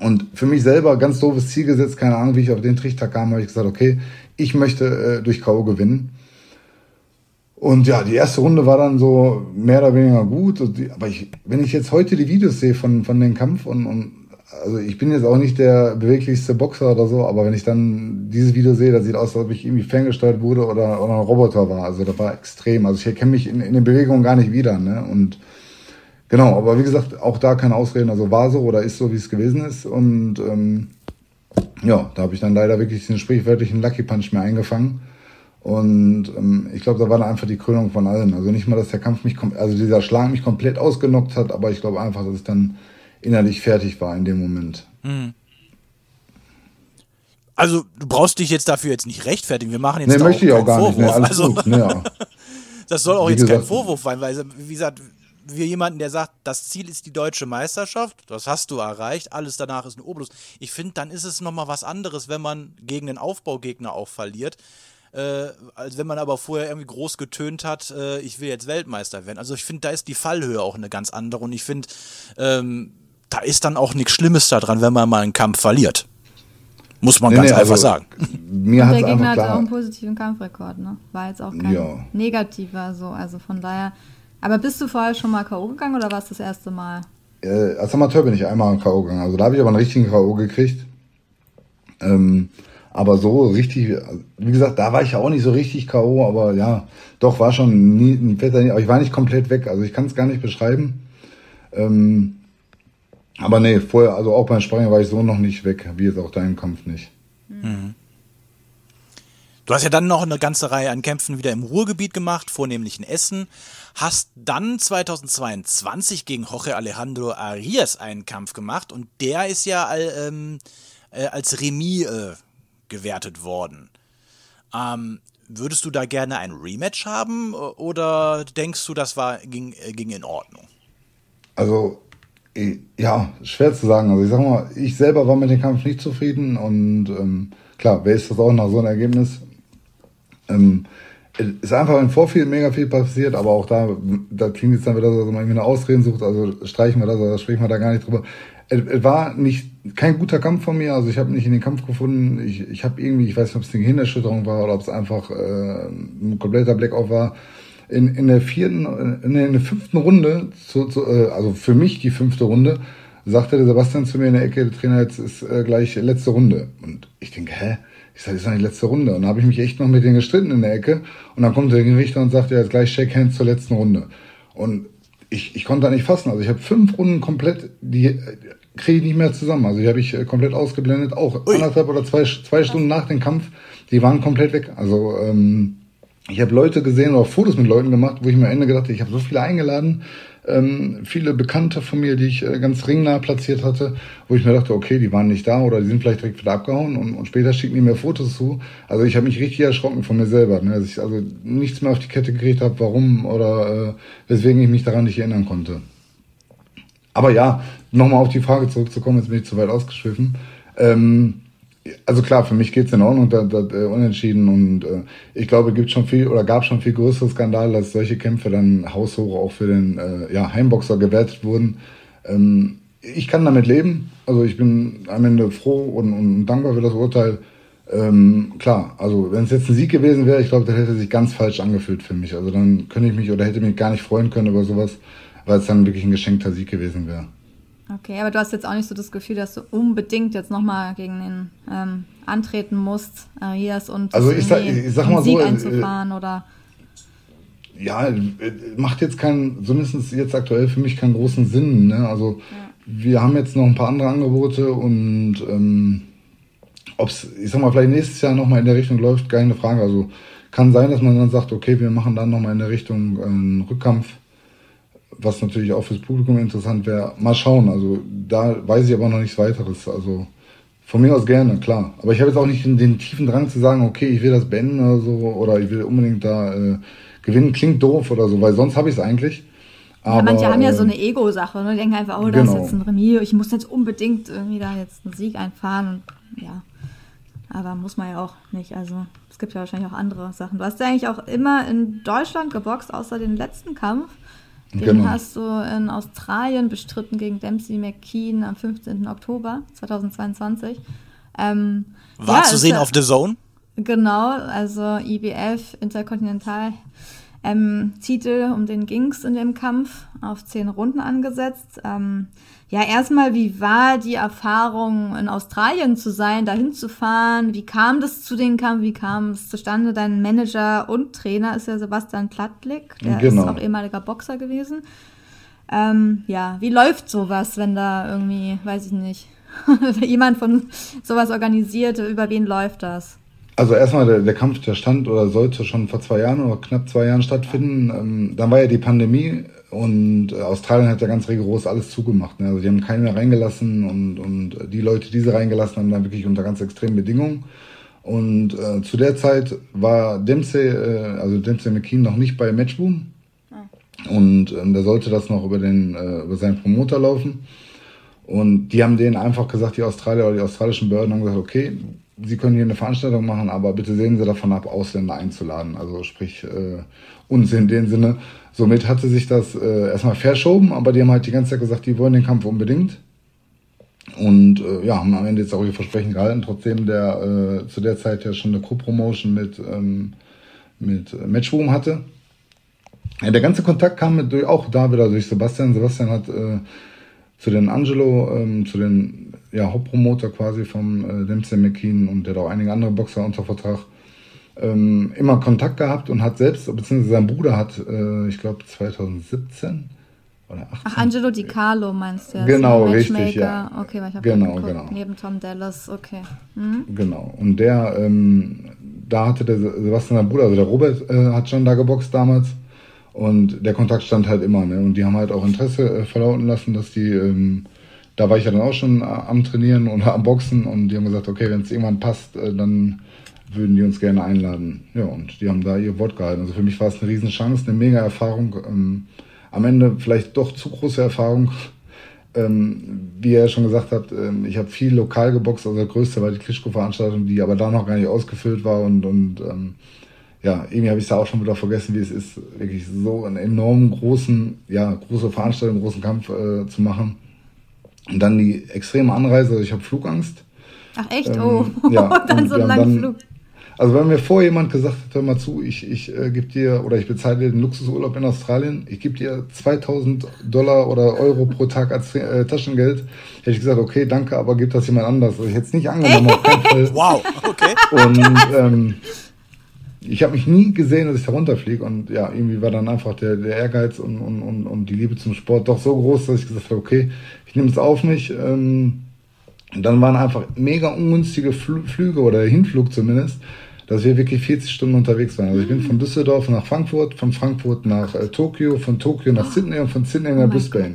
Und für mich selber ganz doofes Ziel gesetzt, keine Ahnung, wie ich auf den Trichter kam, habe ich gesagt, okay, ich möchte äh, durch K.O. gewinnen. Und ja, die erste Runde war dann so mehr oder weniger gut. Aber ich, wenn ich jetzt heute die Videos sehe von, von dem Kampf und, und also ich bin jetzt auch nicht der beweglichste Boxer oder so, aber wenn ich dann dieses Video sehe, das sieht aus, als ob ich irgendwie ferngesteuert wurde oder, oder ein Roboter war. Also das war extrem. Also ich erkenne mich in, in den Bewegungen gar nicht wieder. Ne? Und genau, aber wie gesagt, auch da keine Ausreden. Also war so oder ist so, wie es gewesen ist. Und ähm, ja, da habe ich dann leider wirklich den sprichwörtlichen Lucky Punch mehr eingefangen. Und ähm, ich glaube, da war dann einfach die Krönung von allen. Also nicht mal, dass der Kampf mich, also dieser Schlag mich komplett ausgenockt hat, aber ich glaube einfach, dass ich dann innerlich fertig war in dem Moment. Mhm. Also du brauchst dich jetzt dafür jetzt nicht rechtfertigen. Wir machen jetzt nee, möchte ich auch gar Vorwurf. nicht. Nee, also, gut. Nee, ja. das soll auch wie jetzt gesagt, kein Vorwurf sein, weil wie gesagt, wir jemanden, der sagt, das Ziel ist die deutsche Meisterschaft, das hast du erreicht, alles danach ist ein Obolus. Ich finde, dann ist es nochmal was anderes, wenn man gegen einen Aufbaugegner auch verliert, äh, als wenn man aber vorher irgendwie groß getönt hat, äh, ich will jetzt Weltmeister werden. Also ich finde, da ist die Fallhöhe auch eine ganz andere und ich finde, ähm, da ist dann auch nichts Schlimmes daran, wenn man mal einen Kampf verliert. Muss man nee, ganz nee, einfach also, sagen. Mir und der Gegner hat auch einen positiven Kampfrekord, ne? War jetzt auch kein ja. negativer so. Also von daher aber bist du vorher schon mal K.O. gegangen oder war es das erste Mal? Äh, als Amateur bin ich einmal K.O. gegangen. Also da habe ich aber einen richtigen K.O. gekriegt. Ähm, aber so richtig, wie gesagt, da war ich ja auch nicht so richtig K.O., aber ja, doch, war schon nie ein fetter, aber ich war nicht komplett weg. Also ich kann es gar nicht beschreiben. Ähm, aber nee, vorher, also auch beim Springen war ich so noch nicht weg, wie jetzt auch dein Kampf nicht. Mhm. Du hast ja dann noch eine ganze Reihe an Kämpfen wieder im Ruhrgebiet gemacht, vornehmlich in Essen. Hast dann 2022 gegen Jorge Alejandro Arias einen Kampf gemacht und der ist ja ähm, äh, als Remis äh, gewertet worden. Ähm, würdest du da gerne ein Rematch haben oder denkst du, das war, ging, äh, ging in Ordnung? Also, ja, schwer zu sagen. Also ich sag mal, ich selber war mit dem Kampf nicht zufrieden und ähm, klar, wer ist das auch nach so einem Ergebnis? Ähm, ist einfach im Vorfeld mega viel passiert, aber auch da, da klingt jetzt dann wieder so, dass man irgendwie eine Ausreden sucht, also streichen wir das oder sprechen wir da gar nicht drüber. Es war nicht kein guter Kampf von mir, also ich habe nicht in den Kampf gefunden. Ich, ich habe irgendwie, ich weiß nicht, ob es eine Gehirnerschütterung war oder ob es einfach äh, ein kompletter Blackout war. In, in der vierten, in der, in der fünften Runde, zu, zu, äh, also für mich die fünfte Runde, sagte der Sebastian zu mir in der Ecke, der Trainer, jetzt ist äh, gleich letzte Runde. Und ich denke, hä? Ich sage, das ist die letzte Runde. Und dann habe ich mich echt noch mit denen gestritten in der Ecke. Und dann kommt der Richter und sagt, ja, jetzt gleich Shake Hands zur letzten Runde. Und ich, ich konnte da nicht fassen. Also ich habe fünf Runden komplett, die äh, kriege ich nicht mehr zusammen. Also die habe ich äh, komplett ausgeblendet. Auch Ui. anderthalb oder zwei, zwei Stunden nach dem Kampf, die waren komplett weg. Also ähm, ich habe Leute gesehen oder Fotos mit Leuten gemacht, wo ich mir am Ende gedacht habe, ich habe so viele eingeladen, ähm, viele Bekannte von mir, die ich äh, ganz ringnah platziert hatte, wo ich mir dachte, okay, die waren nicht da oder die sind vielleicht direkt wieder abgehauen und, und später schicken die mir Fotos zu. Also ich habe mich richtig erschrocken von mir selber, ne? dass ich also nichts mehr auf die Kette gekriegt habe, warum oder äh, weswegen ich mich daran nicht erinnern konnte. Aber ja, nochmal auf die Frage zurückzukommen, jetzt bin ich zu weit ausgeschwiffen. Ähm, also klar, für mich geht's in Ordnung, da, da, äh, unentschieden und äh, ich glaube, gibt schon viel oder gab schon viel größere Skandale, dass solche Kämpfe dann haushoch auch für den äh, ja, Heimboxer gewertet wurden. Ähm, ich kann damit leben, also ich bin am Ende froh und, und dankbar für das Urteil. Ähm, klar, also wenn es jetzt ein Sieg gewesen wäre, ich glaube, das hätte sich ganz falsch angefühlt für mich. Also dann könnte ich mich oder hätte mich gar nicht freuen können über sowas, weil es dann wirklich ein geschenkter Sieg gewesen wäre. Okay, aber du hast jetzt auch nicht so das Gefühl, dass du unbedingt jetzt nochmal gegen den ähm, antreten musst, Arias, und also ich sag, ich sag mal Sieg so, äh, einzufahren, oder? ja, macht jetzt keinen, zumindest jetzt aktuell für mich keinen großen Sinn. Ne? Also ja. wir haben jetzt noch ein paar andere Angebote und ähm, ob es, ich sag mal, vielleicht nächstes Jahr nochmal in der Richtung läuft, keine Frage. Also kann sein, dass man dann sagt, okay, wir machen dann nochmal in der Richtung einen Rückkampf, was natürlich auch fürs Publikum interessant wäre. Mal schauen, also da weiß ich aber noch nichts weiteres. Also von mir aus gerne, klar. Aber ich habe jetzt auch nicht den, den, tiefen Drang zu sagen, okay, ich will das beenden oder so, oder ich will unbedingt da äh, gewinnen. Klingt doof oder so, weil sonst habe ich es eigentlich. Aber, ja, manche haben ja so eine Ego-Sache, ne? Die denken einfach, oh, da genau. ist jetzt ein Remis, ich muss jetzt unbedingt irgendwie da jetzt einen Sieg einfahren und ja. Aber muss man ja auch nicht. Also es gibt ja wahrscheinlich auch andere Sachen. Du hast ja eigentlich auch immer in Deutschland geboxt, außer den letzten Kampf. Den genau. hast du in Australien bestritten gegen Dempsey McKean am 15. Oktober 2022. Ähm, War ja, zu sehen ja, auf The Zone? Genau, also IBF Interkontinental ähm, Titel, um den ging es in dem Kampf, auf zehn Runden angesetzt. Ähm, ja, erstmal, wie war die Erfahrung, in Australien zu sein, dahin zu fahren? Wie kam das zu den Kampf? Wie kam es zustande? Dein Manager und Trainer ist ja Sebastian Plattlick, der genau. ist auch ehemaliger Boxer gewesen. Ähm, ja, wie läuft sowas, wenn da irgendwie, weiß ich nicht, jemand von sowas organisiert, über wen läuft das? Also erstmal der, der Kampf, der stand oder sollte schon vor zwei Jahren oder knapp zwei Jahren stattfinden. Ähm, dann war ja die Pandemie und äh, Australien hat ja ganz rigoros alles zugemacht. Ne? Also die haben keinen mehr reingelassen und, und die Leute, die sie reingelassen haben, dann wirklich unter ganz extremen Bedingungen. Und äh, zu der Zeit war Dempsey, äh, also Dempsey McKean noch nicht bei Matchboom. Ah. Und ähm, da sollte das noch über, den, äh, über seinen Promoter laufen. Und die haben denen einfach gesagt, die Australier oder die australischen Behörden haben gesagt, okay, Sie können hier eine Veranstaltung machen, aber bitte sehen Sie davon ab, Ausländer einzuladen. Also sprich äh, uns in dem Sinne. Somit hatte sich das äh, erstmal verschoben, aber die haben halt die ganze Zeit gesagt, die wollen den Kampf unbedingt. Und äh, ja, haben am Ende jetzt auch ihr Versprechen gehalten, trotzdem der äh, zu der Zeit ja schon eine Co-Promotion mit, ähm, mit Matchroom hatte. Ja, der ganze Kontakt kam mit, auch da wieder durch Sebastian. Sebastian hat äh, zu den Angelo, ähm, zu den ja, Hauptpromoter quasi vom äh, Dempsey McKean und der hat auch einige andere Boxer unter Vertrag ähm, immer Kontakt gehabt und hat selbst, beziehungsweise sein Bruder hat, äh, ich glaube 2017 oder 18. Ach, Angelo Di Carlo meinst du? Genau, richtig, ja. Okay, weil ich habe genau, genau. neben Tom Dallas, okay. Mhm. Genau, und der, ähm, da hatte der Sebastian sein Bruder, also der Robert äh, hat schon da geboxt damals und der Kontakt stand halt immer, ne? Und die haben halt auch Interesse äh, verlauten lassen, dass die ähm, da war ich ja dann auch schon äh, am Trainieren oder am Boxen und die haben gesagt, okay, wenn es irgendwann passt, äh, dann würden die uns gerne einladen. Ja, und die haben da ihr Wort gehalten. Also für mich war es eine Riesenchance, eine mega Erfahrung. Ähm, am Ende vielleicht doch zu große Erfahrung. Ähm, wie ihr ja schon gesagt habt, ähm, ich habe viel lokal geboxt, also der größte war die Klitschko-Veranstaltung, die aber da noch gar nicht ausgefüllt war und, und ähm, ja, irgendwie habe ich es auch schon wieder vergessen, wie es ist, wirklich so einen enorm großen, ja, große Veranstaltung, großen Kampf äh, zu machen. Und dann die extreme Anreise, also ich habe Flugangst. Ach echt? Ähm, oh, ja, dann so einen langen Flug. Also wenn mir vor jemand gesagt hat, hör mal zu, ich, ich äh, gebe dir oder ich bezahle dir den Luxusurlaub in Australien, ich gebe dir 2000 Dollar oder Euro pro Tag als äh, Taschengeld, hätte ich gesagt, okay, danke, aber gib das jemand anders. Also ich hätte es nicht angenommen, auf keinen Fall. Wow, okay. Und ähm, ich habe mich nie gesehen, dass ich da runterfliege und ja, irgendwie war dann einfach der, der Ehrgeiz und, und, und, und die Liebe zum Sport doch so groß, dass ich gesagt habe, okay, ich nehme es auf mich. Ähm, dann waren einfach mega ungünstige Fl Flüge oder Hinflug zumindest, dass wir wirklich 40 Stunden unterwegs waren. Also ich bin von Düsseldorf nach Frankfurt, von Frankfurt nach äh, Tokio, von Tokio nach Sydney und von Sydney nach oh Brisbane.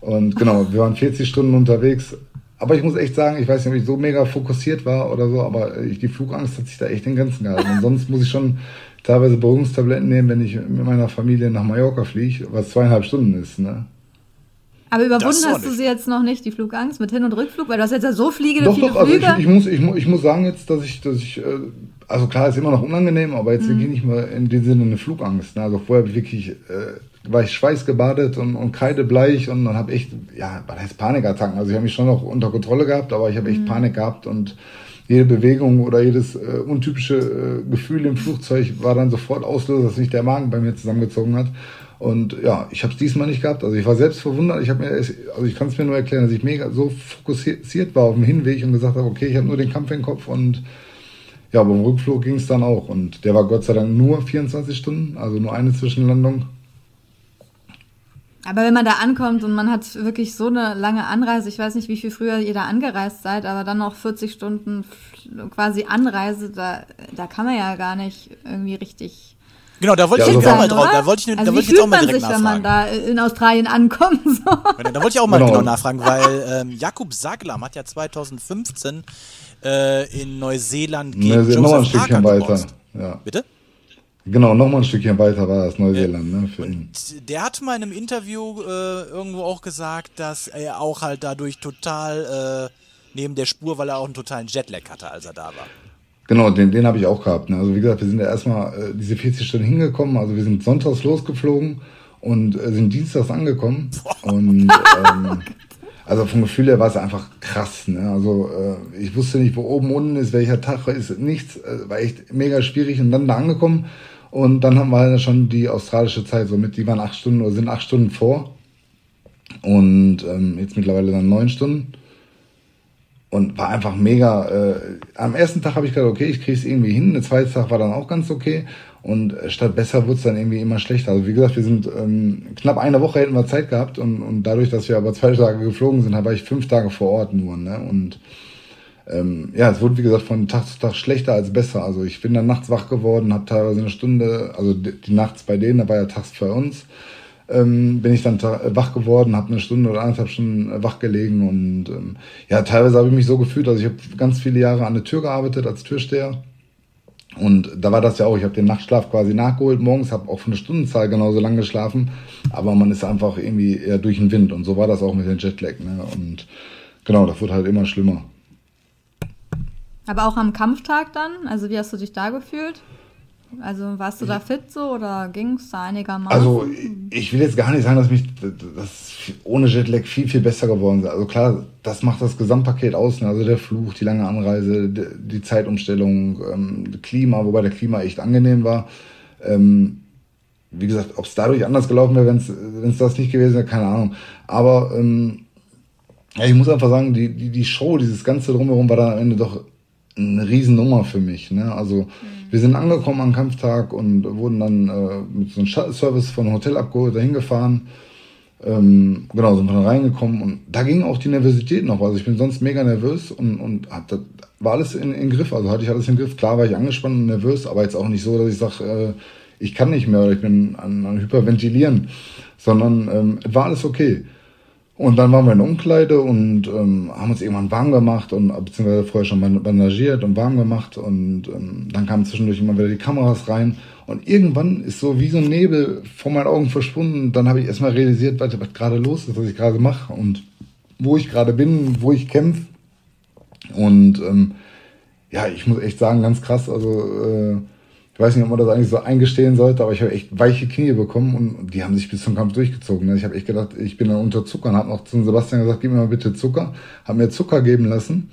Und genau, wir waren 40 Stunden unterwegs. Aber ich muss echt sagen, ich weiß nicht, ob ich so mega fokussiert war oder so, aber ich, die Flugangst hat sich da echt in Grenzen gehalten. Und sonst muss ich schon teilweise Beruhigungstabletten nehmen, wenn ich mit meiner Familie nach Mallorca fliege, was zweieinhalb Stunden ist. Ne? Aber überwunden hast du sie jetzt noch nicht, die Flugangst mit Hin- und Rückflug, weil du hast jetzt ja so fliegende doch, viele doch, also Ich, ich, muss, ich, ich muss sagen jetzt, dass ich, dass ich, äh, also klar, ist immer noch unangenehm, aber jetzt mhm. wirklich nicht mehr in dem Sinne eine Flugangst. Ne? Also vorher habe ich wirklich, äh, war ich schweißgebadet und, und kreidebleich und dann habe echt, ja, was heißt Panikattacken? Also ich habe mich schon noch unter Kontrolle gehabt, aber ich habe echt mhm. Panik gehabt und jede Bewegung oder jedes äh, untypische äh, Gefühl im Flugzeug war dann sofort Auslöser, dass sich der Magen bei mir zusammengezogen hat. Und ja, ich habe es diesmal nicht gehabt. Also ich war selbst verwundert. Ich habe mir, also ich kann es mir nur erklären, dass ich mega so fokussiert war auf dem Hinweg und gesagt habe, okay, ich habe nur den Kampf im Kopf und ja, aber im Rückflug ging es dann auch. Und der war Gott sei Dank nur 24 Stunden, also nur eine Zwischenlandung. Aber wenn man da ankommt und man hat wirklich so eine lange Anreise, ich weiß nicht, wie viel früher ihr da angereist seid, aber dann noch 40 Stunden quasi Anreise, da, da kann man ja gar nicht irgendwie richtig. Genau, da wollte ja, ich also auch mal drauf. Da wollte ich, also da wollte ich jetzt auch mal direkt sich, nachfragen. wenn man da in Australien ankommt. So. Da wollte ich auch mal genau, genau nachfragen, weil ähm, Jakub Saglam hat ja 2015 äh, in Neuseeland gegen Neuseeland noch ein Stückchen weiter. Ja. Bitte? Genau, nochmal ein Stückchen weiter war das Neuseeland, ne, für ihn. Der hat mal in einem Interview äh, irgendwo auch gesagt, dass er auch halt dadurch total äh, neben der Spur, weil er auch einen totalen Jetlag hatte, als er da war. Genau, den, den habe ich auch gehabt. Ne? Also wie gesagt, wir sind ja erstmal äh, diese 40 Stunden hingekommen, also wir sind sonntags losgeflogen und äh, sind dienstags angekommen. Boah. Und ähm, also vom Gefühl her war es einfach krass. Ne? Also äh, ich wusste nicht, wo oben unten ist, welcher Tag ist, nichts. Äh, war echt mega schwierig und dann da angekommen und dann haben wir schon die australische Zeit, somit die waren acht Stunden oder sind acht Stunden vor. Und ähm, jetzt mittlerweile dann neun Stunden. Und war einfach mega. Äh, am ersten Tag habe ich gedacht, okay, ich kriege es irgendwie hin. Der zweite Tag war dann auch ganz okay. Und äh, statt besser wurde es dann irgendwie immer schlechter. Also wie gesagt, wir sind ähm, knapp eine Woche hätten wir Zeit gehabt und, und dadurch, dass wir aber zwei Tage geflogen sind, war ich fünf Tage vor Ort nur. Ne? Und ähm, ja, es wurde wie gesagt von Tag zu Tag schlechter als besser. Also ich bin dann nachts wach geworden, habe teilweise eine Stunde, also die, die, nachts bei denen, da war ja tags bei uns, ähm, bin ich dann wach geworden, habe eine Stunde oder anderthalb Stunden wach gelegen und ähm, ja, teilweise habe ich mich so gefühlt, also ich habe ganz viele Jahre an der Tür gearbeitet als Türsteher. Und da war das ja auch, ich habe den Nachtschlaf quasi nachgeholt morgens, habe auch von der Stundenzahl genauso lang geschlafen, aber man ist einfach irgendwie eher durch den Wind und so war das auch mit den Jetlag. Ne? Und genau, das wurde halt immer schlimmer. Aber auch am Kampftag dann? Also wie hast du dich da gefühlt? Also warst du da fit so oder ging es da einigermaßen? Also ich will jetzt gar nicht sagen, dass mich das ohne Jetlag viel, viel besser geworden ist. Also klar, das macht das Gesamtpaket aus. Ne? Also der Fluch, die lange Anreise, die Zeitumstellung, ähm, Klima, wobei der Klima echt angenehm war. Ähm, wie gesagt, ob es dadurch anders gelaufen wäre, wenn es das nicht gewesen wäre, keine Ahnung. Aber ähm, ja, ich muss einfach sagen, die, die, die Show, dieses ganze Drumherum war dann am Ende doch eine Riesennummer für mich. Ne? Also mhm. wir sind angekommen am Kampftag und wurden dann äh, mit so einem Shuttle-Service von Hotel abgeholt, dahin gefahren. Ähm, genau, sind dann reingekommen und da ging auch die Nervosität noch. Also ich bin sonst mega nervös und, und hat, das war alles in, in Griff. Also hatte ich alles im Griff. Klar war ich angespannt und nervös, aber jetzt auch nicht so, dass ich sage, äh, ich kann nicht mehr oder ich bin an, an Hyperventilieren, sondern ähm, war alles okay. Und dann waren wir in Umkleide und ähm, haben uns irgendwann warm gemacht und beziehungsweise vorher schon bandagiert und warm gemacht und ähm, dann kamen zwischendurch immer wieder die Kameras rein und irgendwann ist so wie so ein Nebel vor meinen Augen verschwunden. Dann habe ich erstmal realisiert, was, was gerade los ist, was ich gerade mache und wo ich gerade bin, wo ich kämpfe. Und ähm, ja, ich muss echt sagen, ganz krass. Also äh, ich weiß nicht, ob man das eigentlich so eingestehen sollte, aber ich habe echt weiche Knie bekommen und die haben sich bis zum Kampf durchgezogen. Ne? Ich habe echt gedacht, ich bin dann unter Zucker und habe noch zu Sebastian gesagt, gib mir mal bitte Zucker. Habe mir Zucker geben lassen,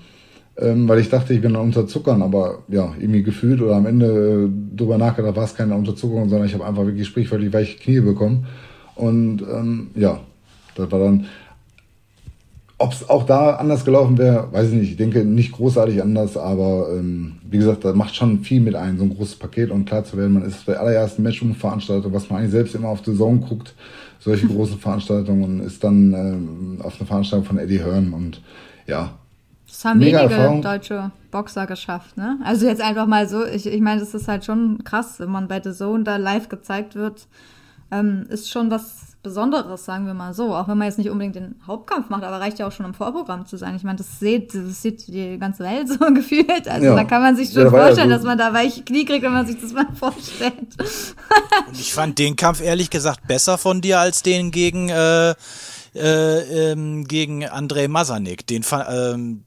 ähm, weil ich dachte, ich bin dann unter Zuckern, aber ja, irgendwie gefühlt oder am Ende äh, drüber nachgedacht, war es keine Unterzuckerung, sondern ich habe einfach wirklich sprichwörtlich weiche Knie bekommen. Und ähm, ja, das war dann ob es auch da anders gelaufen wäre, weiß ich nicht. Ich denke nicht großartig anders, aber ähm, wie gesagt, da macht schon viel mit ein, so ein großes Paket und klar zu werden, man ist der allererste Matchroom-Veranstaltung, was man eigentlich selbst immer auf The Zone guckt, solche großen Veranstaltungen und ist dann ähm, auf eine Veranstaltung von Eddie Hearn und ja. Das haben wenige Erfahrung. deutsche Boxer geschafft, ne? Also jetzt einfach mal so, ich, ich meine, das ist halt schon krass, wenn man bei The Zone da live gezeigt wird, ähm, ist schon was Besonderes, sagen wir mal so. Auch wenn man jetzt nicht unbedingt den Hauptkampf macht, aber reicht ja auch schon im Vorprogramm zu sein. Ich meine, das sieht, das sieht die ganze Welt so gefühlt. Also ja. da kann man sich schon ja, vorstellen, ja dass man da weiche Knie kriegt, wenn man sich das mal vorstellt. Und ich fand den Kampf ehrlich gesagt besser von dir als den gegen, äh, äh, ähm, gegen Andrei Masanik. Den, ähm,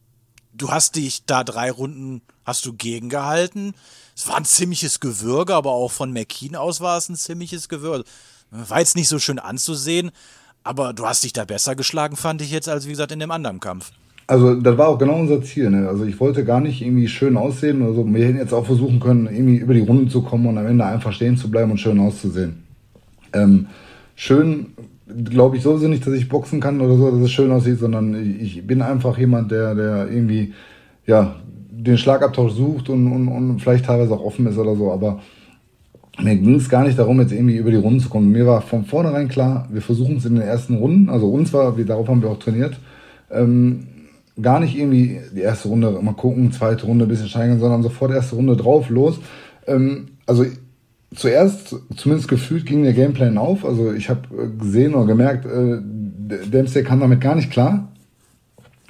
du hast dich da drei Runden, hast du gegengehalten. Es war ein ziemliches Gewürge, aber auch von McKean aus war es ein ziemliches Gewürge. War jetzt nicht so schön anzusehen, aber du hast dich da besser geschlagen, fand ich jetzt, als wie gesagt in dem anderen Kampf. Also das war auch genau unser Ziel. Ne? Also ich wollte gar nicht irgendwie schön aussehen oder so. Wir hätten jetzt auch versuchen können, irgendwie über die Runde zu kommen und am Ende einfach stehen zu bleiben und schön auszusehen. Ähm, schön, glaube ich sowieso nicht, dass ich boxen kann oder so, dass es schön aussieht, sondern ich bin einfach jemand, der, der irgendwie, ja, den Schlagabtausch sucht und, und, und vielleicht teilweise auch offen ist oder so, aber mir ging es gar nicht darum, jetzt irgendwie über die Runden zu kommen. Mir war von vornherein klar, wir versuchen es in den ersten Runden, also uns war, wie, darauf haben wir auch trainiert, ähm, gar nicht irgendwie die erste Runde mal gucken, zweite Runde ein bisschen steigern, sondern sofort erste Runde drauf, los. Ähm, also zuerst, zumindest gefühlt, ging der Gameplan auf. Also ich habe äh, gesehen oder gemerkt, äh, Dempsey kam damit gar nicht klar.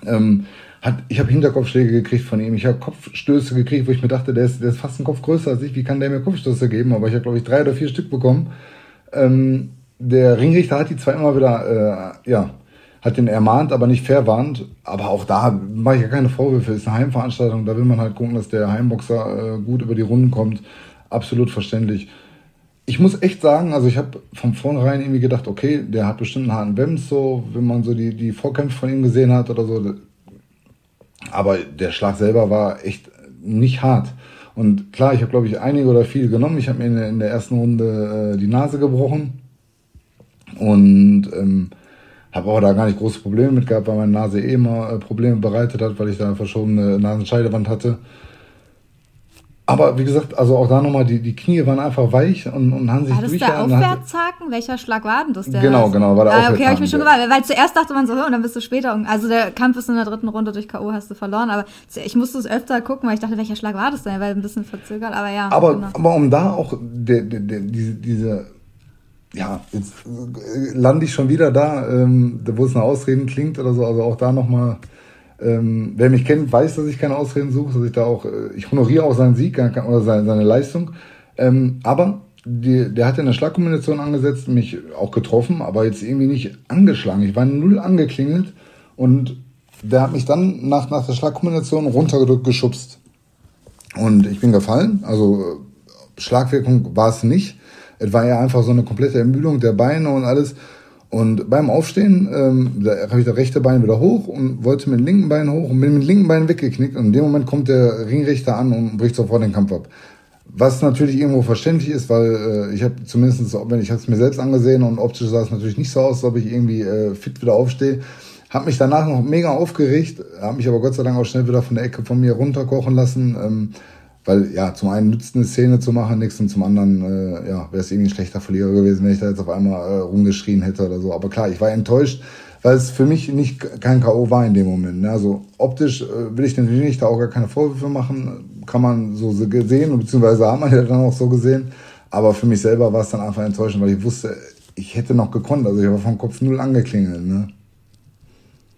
Ähm, hat, ich habe Hinterkopfschläge gekriegt von ihm, ich habe Kopfstöße gekriegt, wo ich mir dachte, der ist, der ist fast ein Kopf größer als ich, wie kann der mir Kopfstöße geben? Aber ich habe, glaube ich, drei oder vier Stück bekommen. Ähm, der Ringrichter hat die zwei immer wieder, äh, ja, hat den ermahnt, aber nicht verwarnt. Aber auch da mache ich ja keine Vorwürfe. Ist eine Heimveranstaltung, da will man halt gucken, dass der Heimboxer äh, gut über die Runden kommt. Absolut verständlich. Ich muss echt sagen, also ich habe von vornherein irgendwie gedacht, okay, der hat bestimmt einen harten Wems, so, wenn man so die, die Vorkämpfe von ihm gesehen hat oder so. Aber der Schlag selber war echt nicht hart. Und klar, ich habe, glaube ich, einige oder viele genommen. Ich habe mir in der, in der ersten Runde äh, die Nase gebrochen. Und ähm, habe auch da gar nicht große Probleme mit gehabt, weil meine Nase eh immer äh, Probleme bereitet hat, weil ich da eine verschobene Nasenscheidewand hatte. Aber wie gesagt, also auch da nochmal, die, die Knie waren einfach weich und, und haben sich War das der Aufwärtshaken? Welcher Schlag war denn das? Der genau, genau, war der ah, Okay, habe ich mich schon gefragt, weil zuerst dachte man so, und dann bist du später, also der Kampf ist in der dritten Runde durch K.O. hast du verloren, aber ich musste es öfter gucken, weil ich dachte, welcher Schlag war das denn? Weil ein bisschen verzögert, aber ja. Aber, genau. aber um da auch de, de, de, diese, diese, ja, jetzt lande ich schon wieder da, ähm, wo es eine Ausreden klingt oder so, also auch da nochmal ähm, wer mich kennt, weiß, dass ich keine Ausreden suche, dass ich da auch, äh, ich honoriere auch seinen Sieg oder seine, seine Leistung. Ähm, aber die, der hat ja eine Schlagkombination angesetzt, mich auch getroffen, aber jetzt irgendwie nicht angeschlagen. Ich war null angeklingelt und der hat mich dann nach, nach der Schlagkombination runtergedrückt, geschubst. Und ich bin gefallen, also äh, Schlagwirkung war es nicht. Es war ja einfach so eine komplette Ermüdung der Beine und alles. Und beim Aufstehen ähm, da habe ich das rechte Bein wieder hoch und wollte mit dem linken Bein hoch und bin mit dem linken Bein weggeknickt. Und in dem Moment kommt der Ringrichter an und bricht sofort den Kampf ab. Was natürlich irgendwo verständlich ist, weil äh, ich habe zumindest, ich es mir selbst angesehen und optisch sah es natürlich nicht so aus, als ob ich irgendwie äh, fit wieder aufstehe. Hab mich danach noch mega aufgeregt, habe mich aber Gott sei Dank auch schnell wieder von der Ecke von mir runterkochen lassen. Ähm, weil ja, zum einen nützt eine Szene zu machen, nichts und zum anderen äh, ja, wäre es irgendwie ein schlechter Verlierer gewesen, wenn ich da jetzt auf einmal äh, rumgeschrien hätte oder so. Aber klar, ich war enttäuscht, weil es für mich nicht kein K.O. war in dem Moment. Ne? Also optisch äh, will ich natürlich nicht da auch gar keine Vorwürfe machen, kann man so sehen, beziehungsweise hat man ja dann auch so gesehen. Aber für mich selber war es dann einfach enttäuschend, weil ich wusste, ich hätte noch gekonnt. Also ich war vom Kopf null angeklingelt. Ne?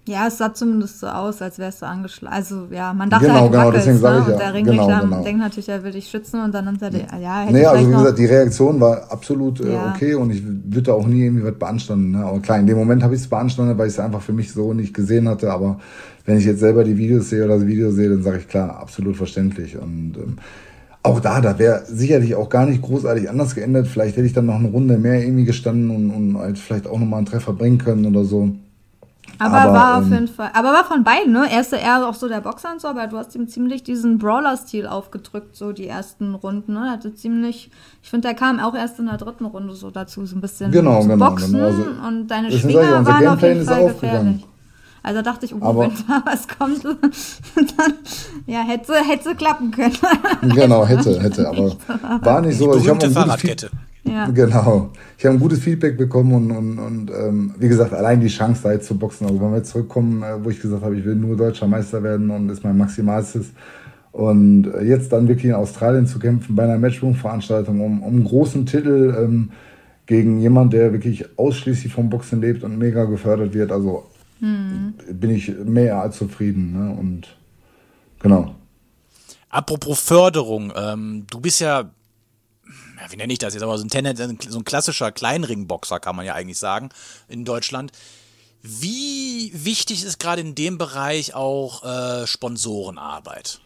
Ja, es sah zumindest so aus, als wärst du angeschlagen. Also ja, man dachte genau, halt, du genau, wackelst, deswegen ne? ich ja. Und der Ringrichter genau, genau. denkt natürlich, er will dich schützen und dann nimmt er den, ja, hätte Nee, also wie gesagt, die Reaktion war absolut äh, ja. okay und ich würde auch nie irgendwie was beanstanden. Ne? Aber klar, in dem Moment habe ich es beanstandet, weil ich es einfach für mich so nicht gesehen hatte. Aber wenn ich jetzt selber die Videos sehe oder das Video sehe, dann sage ich klar, absolut verständlich. Und ähm, auch da, da wäre sicherlich auch gar nicht großartig anders geändert. Vielleicht hätte ich dann noch eine Runde mehr irgendwie gestanden und, und halt vielleicht auch nochmal einen Treffer bringen können oder so. Aber, aber war auf ähm, jeden Fall. Aber war von beiden, ne? Er ist ja eher auch so der Boxer und so, aber du hast ihm ziemlich diesen Brawler-Stil aufgedrückt, so die ersten Runden, ne? Hatte ziemlich. Ich finde, der kam auch erst in der dritten Runde so dazu, so ein bisschen genau, zu genau, boxen. Genau. Also, und deine Schwinger waren auf jeden Fall gefährlich. Also dachte ich, oh, aber, wenn da was kommt, dann ja, hätte, hätte klappen können. genau, hätte, hätte, aber war nicht so. Die berühmte ich Fahrradkette. Ja. Genau. Ich habe ein gutes Feedback bekommen und, und, und ähm, wie gesagt, allein die Chance da jetzt zu boxen. Also wenn wir jetzt zurückkommen, äh, wo ich gesagt habe, ich will nur deutscher Meister werden und ist mein Maximalstes. Und äh, jetzt dann wirklich in Australien zu kämpfen bei einer Matchroom-Veranstaltung um, um einen großen Titel ähm, gegen jemand, der wirklich ausschließlich vom Boxen lebt und mega gefördert wird. Also hm. bin ich mehr als zufrieden. Ne? Und genau. Apropos Förderung, ähm, du bist ja, wie nenne ich das jetzt, aber so ein, Tennis, so ein klassischer Kleinringboxer kann man ja eigentlich sagen in Deutschland. Wie wichtig ist gerade in dem Bereich auch äh, Sponsorenarbeit?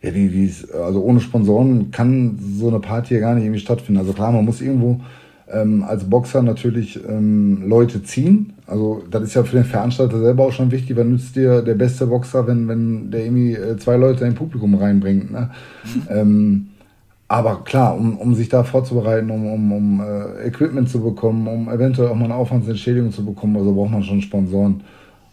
Ja, die, die, also ohne Sponsoren kann so eine Party ja gar nicht irgendwie stattfinden. Also klar, man muss irgendwo ähm, als Boxer natürlich ähm, Leute ziehen. Also das ist ja für den Veranstalter selber auch schon wichtig, weil nützt dir der beste Boxer, wenn, wenn der irgendwie äh, zwei Leute in Publikum reinbringt. Ne? Mhm. Ähm, aber klar, um, um sich da vorzubereiten, um, um, um äh, Equipment zu bekommen, um eventuell auch mal eine Aufwandsentschädigung zu bekommen, also braucht man schon Sponsoren.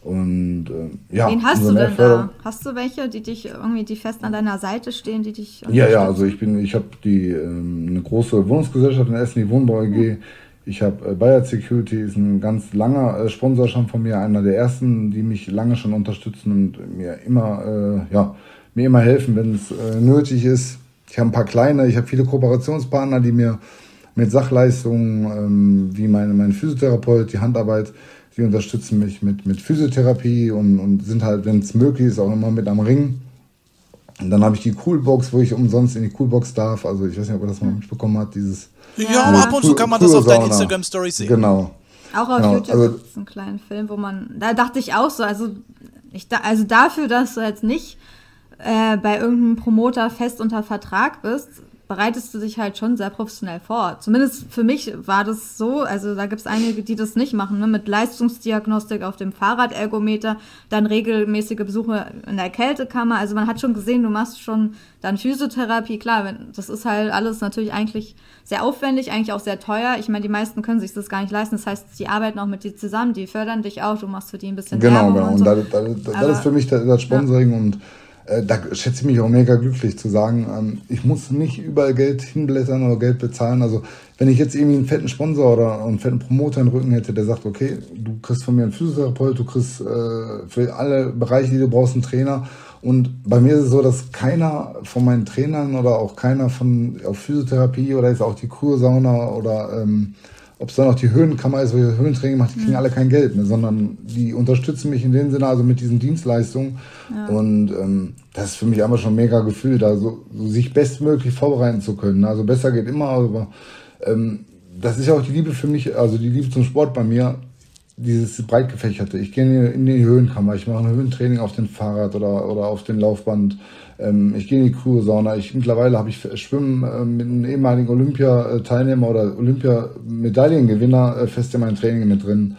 Und äh, ja. Wen hast du denn da? Hast du welche, die dich irgendwie, die fest an deiner Seite stehen, die dich Ja, ja, also ich bin, ich habe die ähm, eine große Wohnungsgesellschaft in Essen, die Wohnbau AG. Mhm. Ich habe äh, Bayer Security, ist ein ganz langer äh, Sponsor schon von mir, einer der ersten, die mich lange schon unterstützen und mir immer, äh, ja, mir immer helfen, wenn es äh, nötig ist. Ich habe ein paar kleine, ich habe viele Kooperationspartner, die mir mit Sachleistungen ähm, wie meine, mein Physiotherapeut, die Handarbeit, die unterstützen mich mit, mit Physiotherapie und, und sind halt, wenn es möglich ist, auch immer mit am Ring. Und dann habe ich die Coolbox, wo ich umsonst in die Coolbox darf. Also ich weiß nicht, ob ihr das mal mitbekommen habt, dieses. Ja, ja ab und zu kann man das auf deinen Instagram Stories sehen. Genau. Auch auf genau. YouTube also, gibt es einen kleinen Film, wo man, da dachte ich auch so, also ich da, also dafür, dass du jetzt nicht äh, bei irgendeinem Promoter fest unter Vertrag bist, bereitest du dich halt schon sehr professionell vor. Zumindest für mich war das so. Also da gibt es einige, die das nicht machen, ne? mit Leistungsdiagnostik auf dem Fahrradergometer, dann regelmäßige Besuche in der Kältekammer. Also man hat schon gesehen, du machst schon dann Physiotherapie. Klar, wenn, das ist halt alles natürlich eigentlich sehr aufwendig, eigentlich auch sehr teuer. Ich meine, die meisten können sich das gar nicht leisten. Das heißt, die arbeiten auch mit dir zusammen, die fördern dich auch, du machst für die ein bisschen Genau, Werbung genau. Und, so. und da, da, das ist für mich das, das Sponsoring ja. und äh, da schätze ich mich auch mega glücklich zu sagen, ähm, ich muss nicht überall Geld hinblättern oder Geld bezahlen. Also wenn ich jetzt irgendwie einen fetten Sponsor oder einen fetten Promoter in den Rücken hätte, der sagt, okay, du kriegst von mir einen Physiotherapeut, du kriegst äh, für alle Bereiche, die du brauchst, einen Trainer. Und bei mir ist es so, dass keiner von meinen Trainern oder auch keiner von auf Physiotherapie oder jetzt auch die Kursauna oder ähm, ob es dann auch die Höhenkammer ist, wo ich Höhentraining mache, die kriegen mhm. alle kein Geld, ne, sondern die unterstützen mich in dem Sinne, also mit diesen Dienstleistungen. Ja. Und ähm, das ist für mich einfach schon ein mega Gefühl, da so, so sich bestmöglich vorbereiten zu können. Also besser geht immer, aber ähm, das ist ja auch die Liebe für mich, also die Liebe zum Sport bei mir, dieses breit gefächerte. Ich gehe in die Höhenkammer, ich mache ein Höhentraining auf dem Fahrrad oder, oder auf dem Laufband. Ähm, ich gehe in die Kursauna. Ich, mittlerweile habe ich Schwimmen äh, mit einem ehemaligen Olympiateilnehmer oder Olympiamedaillengewinner äh, fest in meinem Training mit drin.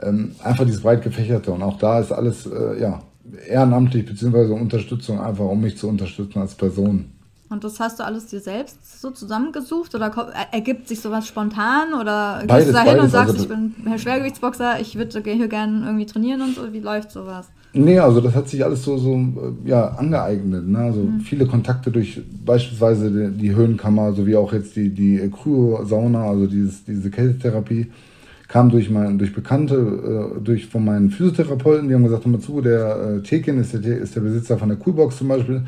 Ähm, einfach dieses breit gefächerte. Und auch da ist alles äh, ja, ehrenamtlich beziehungsweise Unterstützung einfach, um mich zu unterstützen als Person. Und das hast du alles dir selbst so zusammengesucht oder ergibt sich sowas spontan oder beides, gehst du da hin und sagst, also, ich bin Herr Schwergewichtsboxer, ich würde hier gerne irgendwie trainieren und so? Wie läuft sowas? Nee, also das hat sich alles so, so ja, angeeignet. Ne? Also mhm. viele Kontakte durch beispielsweise die, die, Höhenkammer, sowie auch jetzt die, die Kryo-Sauna, also dieses, diese Kältetherapie, kam durch mein, durch Bekannte, äh, durch von meinen Physiotherapeuten, die haben gesagt, hör mal zu, der äh, Tekin ist der, ist der Besitzer von der Coolbox zum Beispiel,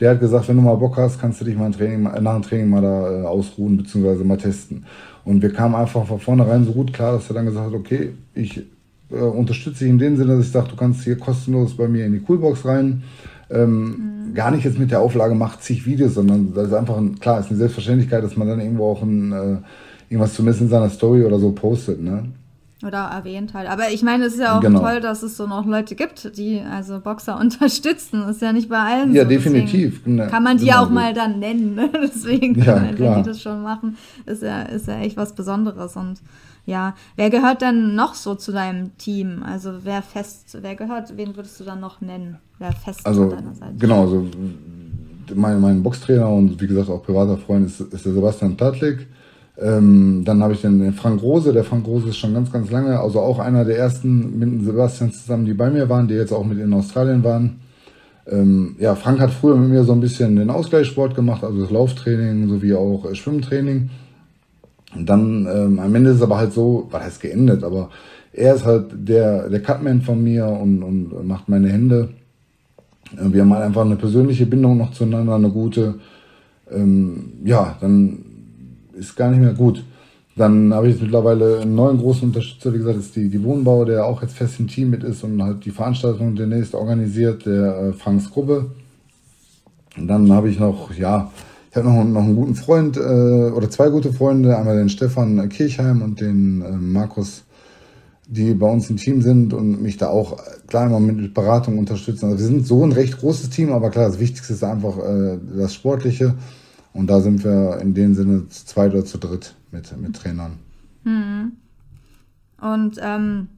der hat gesagt, wenn du mal Bock hast, kannst du dich mal ein Training, nach dem Training mal da äh, ausruhen, beziehungsweise mal testen. Und wir kamen einfach von vornherein so gut klar, dass er dann gesagt hat, okay, ich äh, unterstütze ich in dem Sinne, dass ich sage, du kannst hier kostenlos bei mir in die Coolbox rein. Ähm, mhm. Gar nicht jetzt mit der Auflage, macht zig Videos, sondern das ist einfach, ein, klar, ist eine Selbstverständlichkeit, dass man dann irgendwo auch ein, äh, irgendwas zumindest in seiner Story oder so postet. Ne? Oder erwähnt halt. Aber ich meine, es ist ja auch genau. toll, dass es so noch Leute gibt, die also Boxer unterstützen. Das ist ja nicht bei allen ja, so. definitiv. Deswegen kann man die genau. auch mal dann nennen. Ne? Deswegen, ja, wenn die das schon machen, ist ja, ist ja echt was Besonderes. Und ja, wer gehört denn noch so zu deinem Team? Also wer fest, wer gehört, wen würdest du dann noch nennen? Wer fest also, an deiner Seite? Genau, also mein, mein Boxtrainer und wie gesagt auch privater Freund ist, ist der Sebastian Tatlik. Ähm, dann habe ich den Frank Rose. Der Frank Rose ist schon ganz, ganz lange, also auch einer der ersten mit dem Sebastian zusammen, die bei mir waren, die jetzt auch mit in Australien waren. Ähm, ja, Frank hat früher mit mir so ein bisschen den Ausgleichssport gemacht, also das Lauftraining sowie auch äh, Schwimmtraining. Und dann ähm, am Ende ist es aber halt so, was heißt geendet, aber er ist halt der, der Cutman von mir und, und macht meine Hände. Äh, wir haben halt einfach eine persönliche Bindung noch zueinander, eine gute. Ähm, ja, dann ist gar nicht mehr gut. Dann habe ich jetzt mittlerweile einen neuen großen Unterstützer, wie gesagt, ist die, die Wohnbau, der auch jetzt fest im Team mit ist und halt die Veranstaltung demnächst organisiert, der äh, Franks Gruppe. Und dann habe ich noch, ja, ich habe noch, noch einen guten Freund äh, oder zwei gute Freunde, einmal den Stefan Kirchheim und den äh, Markus, die bei uns im Team sind und mich da auch klar immer mit Beratung unterstützen. Also wir sind so ein recht großes Team, aber klar, das Wichtigste ist einfach äh, das Sportliche. Und da sind wir in dem Sinne zu zweit oder zu dritt mit, mit Trainern. Hm. Und ähm,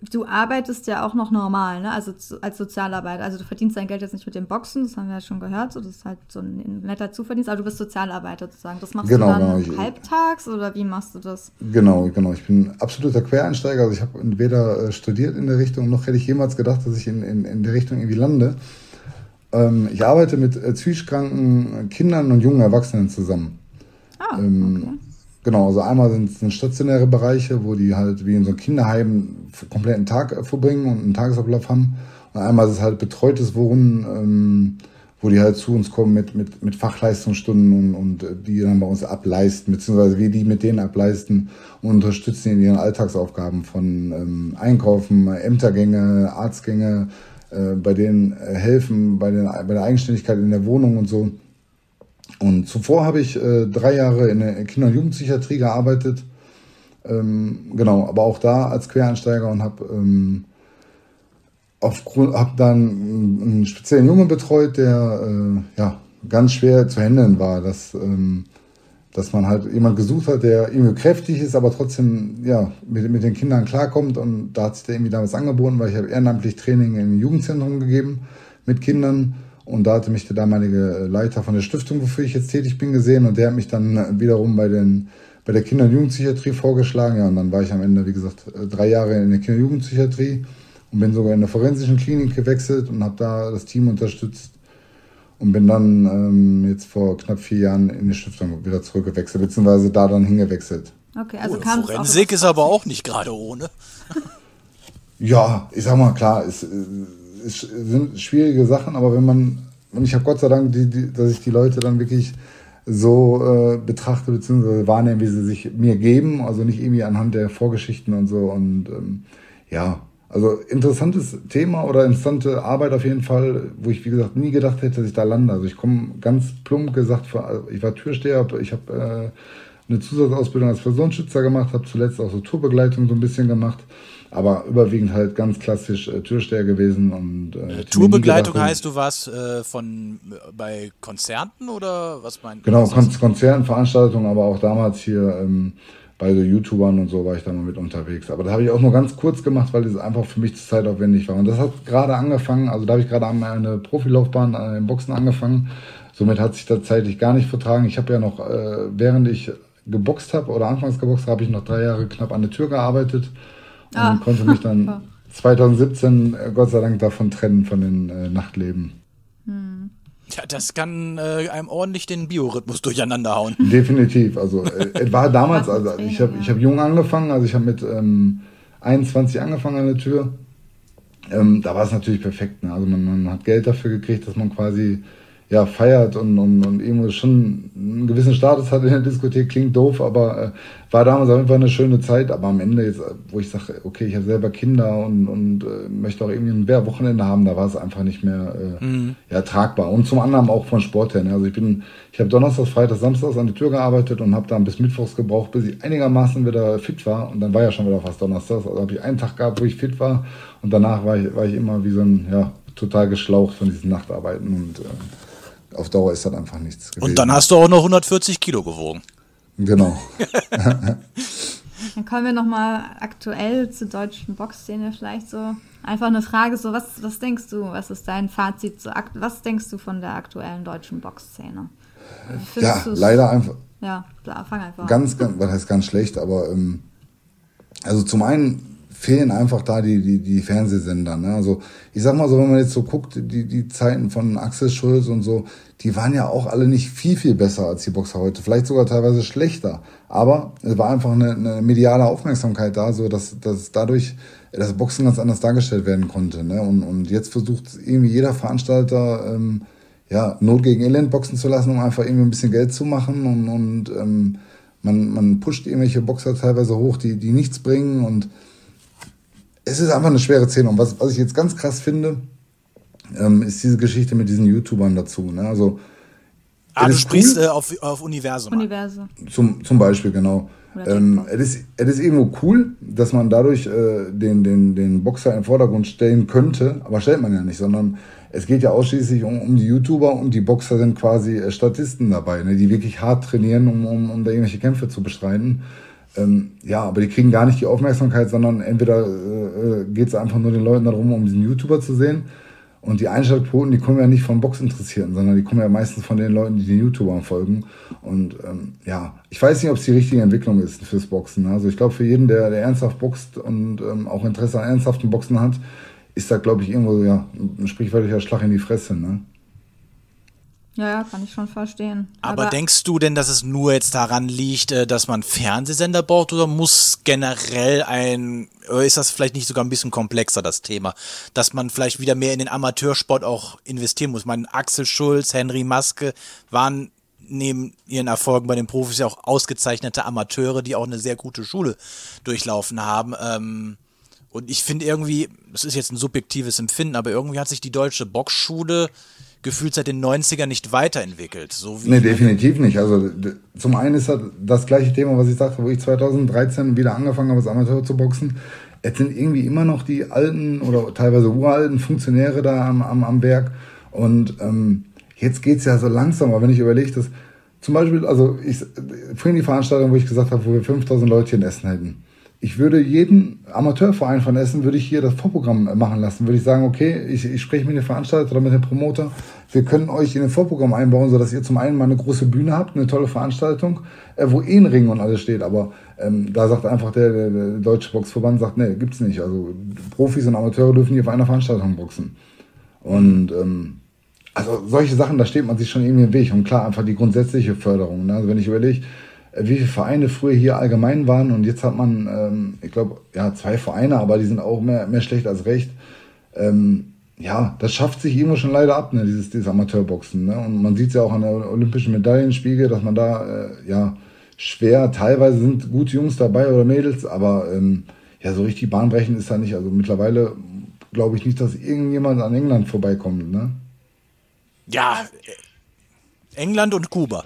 du arbeitest ja auch noch normal, ne? Also als Sozialarbeiter. Also du verdienst dein Geld jetzt nicht mit dem Boxen, das haben wir ja schon gehört. So, das ist halt so ein netter Zuverdienst, aber du bist Sozialarbeiter sozusagen. Das machst genau, du dann genau. halbtags oder wie machst du das? Genau, genau. Ich bin absoluter Quereinsteiger. Also ich habe weder äh, studiert in der Richtung, noch hätte ich jemals gedacht, dass ich in, in, in der Richtung irgendwie lande. Ähm, ich arbeite mit äh, psychisch Kindern und jungen Erwachsenen zusammen. Ah, ähm, okay. Genau, also einmal sind es stationäre Bereiche, wo die halt wie in so einem Kinderheim kompletten Tag äh, verbringen und einen Tagesablauf haben. Und einmal ist es halt betreutes Wohnen, ähm, wo die halt zu uns kommen mit, mit, mit Fachleistungsstunden und, und äh, die dann bei uns ableisten, beziehungsweise wir die mit denen ableisten und unterstützen in ihren Alltagsaufgaben von ähm, Einkaufen, Ämtergänge, Arztgänge, äh, bei denen äh, helfen, bei, den, bei der Eigenständigkeit in der Wohnung und so. Und zuvor habe ich äh, drei Jahre in der Kinder- und Jugendpsychiatrie gearbeitet. Ähm, genau, aber auch da als Quereinsteiger und habe ähm, aufgrund dann einen speziellen Jungen betreut, der äh, ja ganz schwer zu handeln war, dass ähm, dass man halt jemand gesucht hat, der irgendwie kräftig ist, aber trotzdem ja mit, mit den Kindern klarkommt und da hat sich der irgendwie damals angeboten, weil ich habe ehrenamtlich Training im Jugendzentrum gegeben mit Kindern und da hatte mich der damalige Leiter von der Stiftung, wofür ich jetzt tätig bin, gesehen. Und der hat mich dann wiederum bei, den, bei der Kinder- und Jugendpsychiatrie vorgeschlagen. Ja, und dann war ich am Ende, wie gesagt, drei Jahre in der Kinder- und Jugendpsychiatrie und bin sogar in der forensischen Klinik gewechselt und habe da das Team unterstützt. Und bin dann ähm, jetzt vor knapp vier Jahren in die Stiftung wieder zurückgewechselt, beziehungsweise da dann hingewechselt. Okay, also oh, kam Forensik ist aber auch nicht gerade ohne. ja, ich sag mal, klar, ist, äh, es sind schwierige Sachen, aber wenn man, und ich habe Gott sei Dank, die, die, dass ich die Leute dann wirklich so äh, betrachte bzw. wahrnehme, wie sie sich mir geben, also nicht irgendwie anhand der Vorgeschichten und so. Und ähm, ja, also interessantes Thema oder interessante Arbeit auf jeden Fall, wo ich wie gesagt nie gedacht hätte, dass ich da lande. Also ich komme ganz plump gesagt, ich war Türsteher, ich habe äh, eine Zusatzausbildung als Personenschützer gemacht, habe zuletzt auch so Tourbegleitung so ein bisschen gemacht aber überwiegend halt ganz klassisch äh, Türsteher gewesen und äh, Tourbegleitung gedacht, heißt, du warst äh, von äh, bei Konzerten oder was meinst du? Genau, Kon Konzerten, Veranstaltungen, aber auch damals hier ähm, bei so YouTubern und so war ich da mal mit unterwegs. Aber da habe ich auch nur ganz kurz gemacht, weil es einfach für mich zu zeitaufwendig war. Und das hat gerade angefangen, also da habe ich gerade eine Profilaufbahn äh, im Boxen angefangen. Somit hat sich das zeitlich gar nicht vertragen. Ich habe ja noch, äh, während ich geboxt habe oder anfangs geboxt habe, habe ich noch drei Jahre knapp an der Tür gearbeitet ah. und konnte mich dann 2017 äh, Gott sei Dank davon trennen von den äh, Nachtleben. Hm. Ja, das kann äh, einem ordentlich den Biorhythmus durcheinander hauen. Definitiv. Also äh, es war damals, also ich habe ich hab jung angefangen, also ich habe mit ähm, 21 angefangen an der Tür. Ähm, da war es natürlich perfekt. Ne? Also man, man, hat Geld dafür gekriegt, dass man quasi ja, feiert und, und, und irgendwo schon einen gewissen Status hat in der Diskothek, klingt doof, aber äh, war damals auf jeden Fall eine schöne Zeit. Aber am Ende jetzt, wo ich sage, okay, ich habe selber Kinder und, und äh, möchte auch irgendwie ein mehr Wochenende haben, da war es einfach nicht mehr äh, mhm. ja, tragbar. Und zum anderen auch von Sport her. Ne? Also ich bin, ich habe Donnerstag, Freitag, Samstag an die Tür gearbeitet und habe dann bis Mittwochs gebraucht, bis ich einigermaßen wieder fit war. Und dann war ja schon wieder fast Donnerstag. Also habe ich einen Tag gehabt, wo ich fit war und danach war ich, war ich immer wie so ein, ja, total geschlaucht von diesen Nachtarbeiten und äh, auf Dauer ist das einfach nichts gewesen. Und dann hast du auch noch 140 Kilo gewogen. Genau. dann kommen wir nochmal aktuell zur deutschen Boxszene vielleicht so. Einfach eine Frage, so was, was denkst du, was ist dein Fazit, so, was denkst du von der aktuellen deutschen Boxszene? Ja, leider einfach. Ja, fang einfach ganz, an. Ganz, was heißt ganz schlecht, aber ähm, also zum einen fehlen einfach da die, die, die Fernsehsender. Ne? Also ich sag mal so, wenn man jetzt so guckt, die, die Zeiten von Axel Schulz und so, die waren ja auch alle nicht viel, viel besser als die Boxer heute. Vielleicht sogar teilweise schlechter. Aber es war einfach eine, eine mediale Aufmerksamkeit da, so dass, dass dadurch das Boxen ganz anders dargestellt werden konnte. Ne? Und, und jetzt versucht irgendwie jeder Veranstalter, ähm, ja, Not gegen Elend boxen zu lassen, um einfach irgendwie ein bisschen Geld zu machen und, und ähm, man, man pusht irgendwelche Boxer teilweise hoch, die, die nichts bringen und es ist einfach eine schwere Szene. Und was, was ich jetzt ganz krass finde, ähm, ist diese Geschichte mit diesen YouTubern dazu. Ne? Also Ah, du sprichst cool. äh, auf, auf Universum. Universum. Zum, zum Beispiel, genau. Ähm, es, ist, es ist irgendwo cool, dass man dadurch äh, den, den, den Boxer in den Vordergrund stellen könnte, aber stellt man ja nicht, sondern es geht ja ausschließlich um, um die YouTuber und die Boxer sind quasi äh, Statisten dabei, ne, die wirklich hart trainieren, um, um, um da irgendwelche Kämpfe zu bestreiten. Ähm, ja, aber die kriegen gar nicht die Aufmerksamkeit, sondern entweder äh, äh geht es einfach nur den Leuten darum, um diesen YouTuber zu sehen und die Einschaltquoten, die kommen ja nicht von Boxinteressierten, sondern die kommen ja meistens von den Leuten, die den YouTubern folgen. Und ähm, ja, ich weiß nicht, ob es die richtige Entwicklung ist fürs Boxen. Also ich glaube, für jeden, der, der ernsthaft boxt und ähm, auch Interesse an ernsthaften Boxen hat, ist da, glaube ich, irgendwo ja, ein sprichwörtlicher Schlag in die Fresse. Ne? Ja, ja, kann ich schon verstehen. Aber, Aber, denkst du denn, dass es nur jetzt daran liegt, äh, dass man Fernsehsender braucht oder muss generell ein, ist das vielleicht nicht sogar ein bisschen komplexer, das Thema, dass man vielleicht wieder mehr in den Amateursport auch investieren muss? Ich meine, Axel Schulz, Henry Maske waren neben ihren Erfolgen bei den Profis ja auch ausgezeichnete Amateure, die auch eine sehr gute Schule durchlaufen haben. Ähm, und ich finde irgendwie, das ist jetzt ein subjektives Empfinden, aber irgendwie hat sich die deutsche Boxschule gefühlt seit den 90ern nicht weiterentwickelt. So wie nee, definitiv nicht. Also zum einen ist das, das gleiche Thema, was ich sagte, wo ich 2013 wieder angefangen habe, als Amateur zu boxen. Es sind irgendwie immer noch die alten oder teilweise uralten Funktionäre da am, am, am Werk. Und ähm, jetzt es ja so langsam, aber wenn ich überlege, dass zum Beispiel, also ich, vorhin die Veranstaltung, wo ich gesagt habe, wo wir 5000 Leute in Essen hätten ich würde jeden Amateurverein von Essen, würde ich hier das Vorprogramm machen lassen. Würde ich sagen, okay, ich, ich spreche mit dem Veranstalter oder mit dem Promoter. Wir können euch in den Vorprogramm einbauen, sodass ihr zum einen mal eine große Bühne habt, eine tolle Veranstaltung, äh, wo eh ein Ring und alles steht. Aber ähm, da sagt einfach der, der, der Deutsche Boxverband, sagt, nee, gibt's nicht. Also Profis und Amateure dürfen hier auf einer Veranstaltung boxen. Und ähm, also solche Sachen, da steht man sich schon irgendwie im Weg. Und klar, einfach die grundsätzliche Förderung. Ne? Also wenn ich überlege, wie viele Vereine früher hier allgemein waren und jetzt hat man, ähm, ich glaube, ja, zwei Vereine, aber die sind auch mehr, mehr schlecht als recht. Ähm, ja, das schafft sich irgendwo schon leider ab, ne, dieses, dieses Amateurboxen. Ne? Und man sieht es ja auch an der olympischen Medaillenspiegel, dass man da, äh, ja, schwer, teilweise sind gute Jungs dabei oder Mädels, aber ähm, ja, so richtig bahnbrechend ist da nicht. Also mittlerweile glaube ich nicht, dass irgendjemand an England vorbeikommt, ne? Ja, England und Kuba.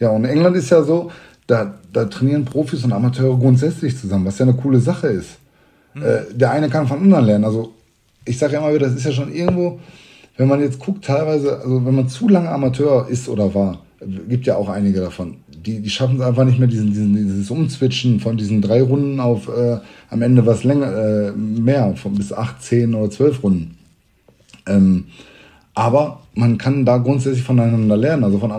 Ja, und England ist ja so, da, da trainieren Profis und Amateure grundsätzlich zusammen, was ja eine coole Sache ist. Mhm. Äh, der eine kann von anderen lernen. Also ich sage ja immer wieder, das ist ja schon irgendwo, wenn man jetzt guckt, teilweise, also wenn man zu lange Amateur ist oder war, gibt ja auch einige davon, die, die schaffen es einfach nicht mehr, diesen, diesen, dieses Umzwitschen von diesen drei Runden auf äh, am Ende was länger, äh, mehr, von bis acht, zehn oder zwölf Runden. Ähm, aber man kann da grundsätzlich voneinander lernen. Also von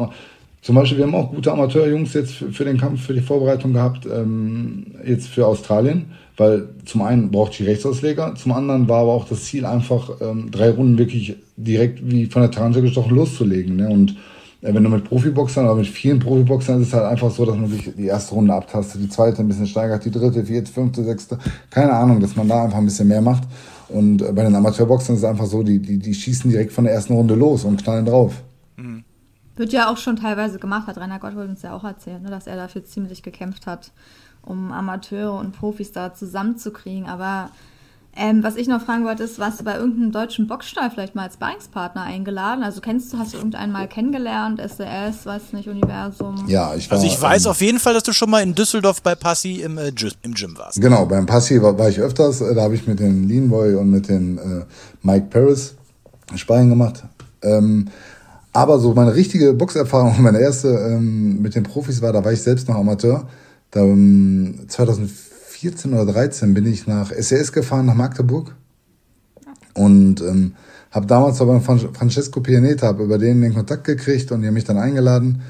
zum Beispiel, wir haben auch gute Amateurjungs jetzt für, für den Kampf, für die Vorbereitung gehabt, ähm, jetzt für Australien, weil zum einen braucht die Rechtsausleger, zum anderen war aber auch das Ziel einfach, ähm, drei Runden wirklich direkt wie von der Tarantel gestochen loszulegen. Ne? Und äh, wenn du mit Profiboxern oder mit vielen Profiboxern ist es halt einfach so, dass man sich die erste Runde abtastet, die zweite ein bisschen steigert, die dritte, vierte, fünfte, sechste, keine Ahnung, dass man da einfach ein bisschen mehr macht. Und äh, bei den Amateurboxern ist es einfach so, die, die, die schießen direkt von der ersten Runde los und knallen drauf. Wird ja auch schon teilweise gemacht, hat Rainer Gotthold uns ja auch erzählt, ne, dass er dafür ziemlich gekämpft hat, um Amateure und Profis da zusammenzukriegen. Aber ähm, was ich noch fragen wollte, ist, warst du bei irgendeinem deutschen Boxstall vielleicht mal als Sparringspartner eingeladen? Also kennst du, hast du irgendeinen mal kennengelernt, SDS, weiß nicht, Universum? Ja, ich war, Also ich weiß ähm, auf jeden Fall, dass du schon mal in Düsseldorf bei Passi im, äh, im Gym warst. Genau, beim Passi war, war ich öfters, da habe ich mit dem Leanboy und mit dem äh, Mike Paris Sparring gemacht. Ähm, aber so meine richtige Boxerfahrung, meine erste ähm, mit den Profis war, da war ich selbst noch Amateur. Da, ähm, 2014 oder 13 bin ich nach SES gefahren, nach Magdeburg. Und ähm, habe damals aber Francesco Pianeta, habe über den den Kontakt gekriegt und die haben mich dann eingeladen.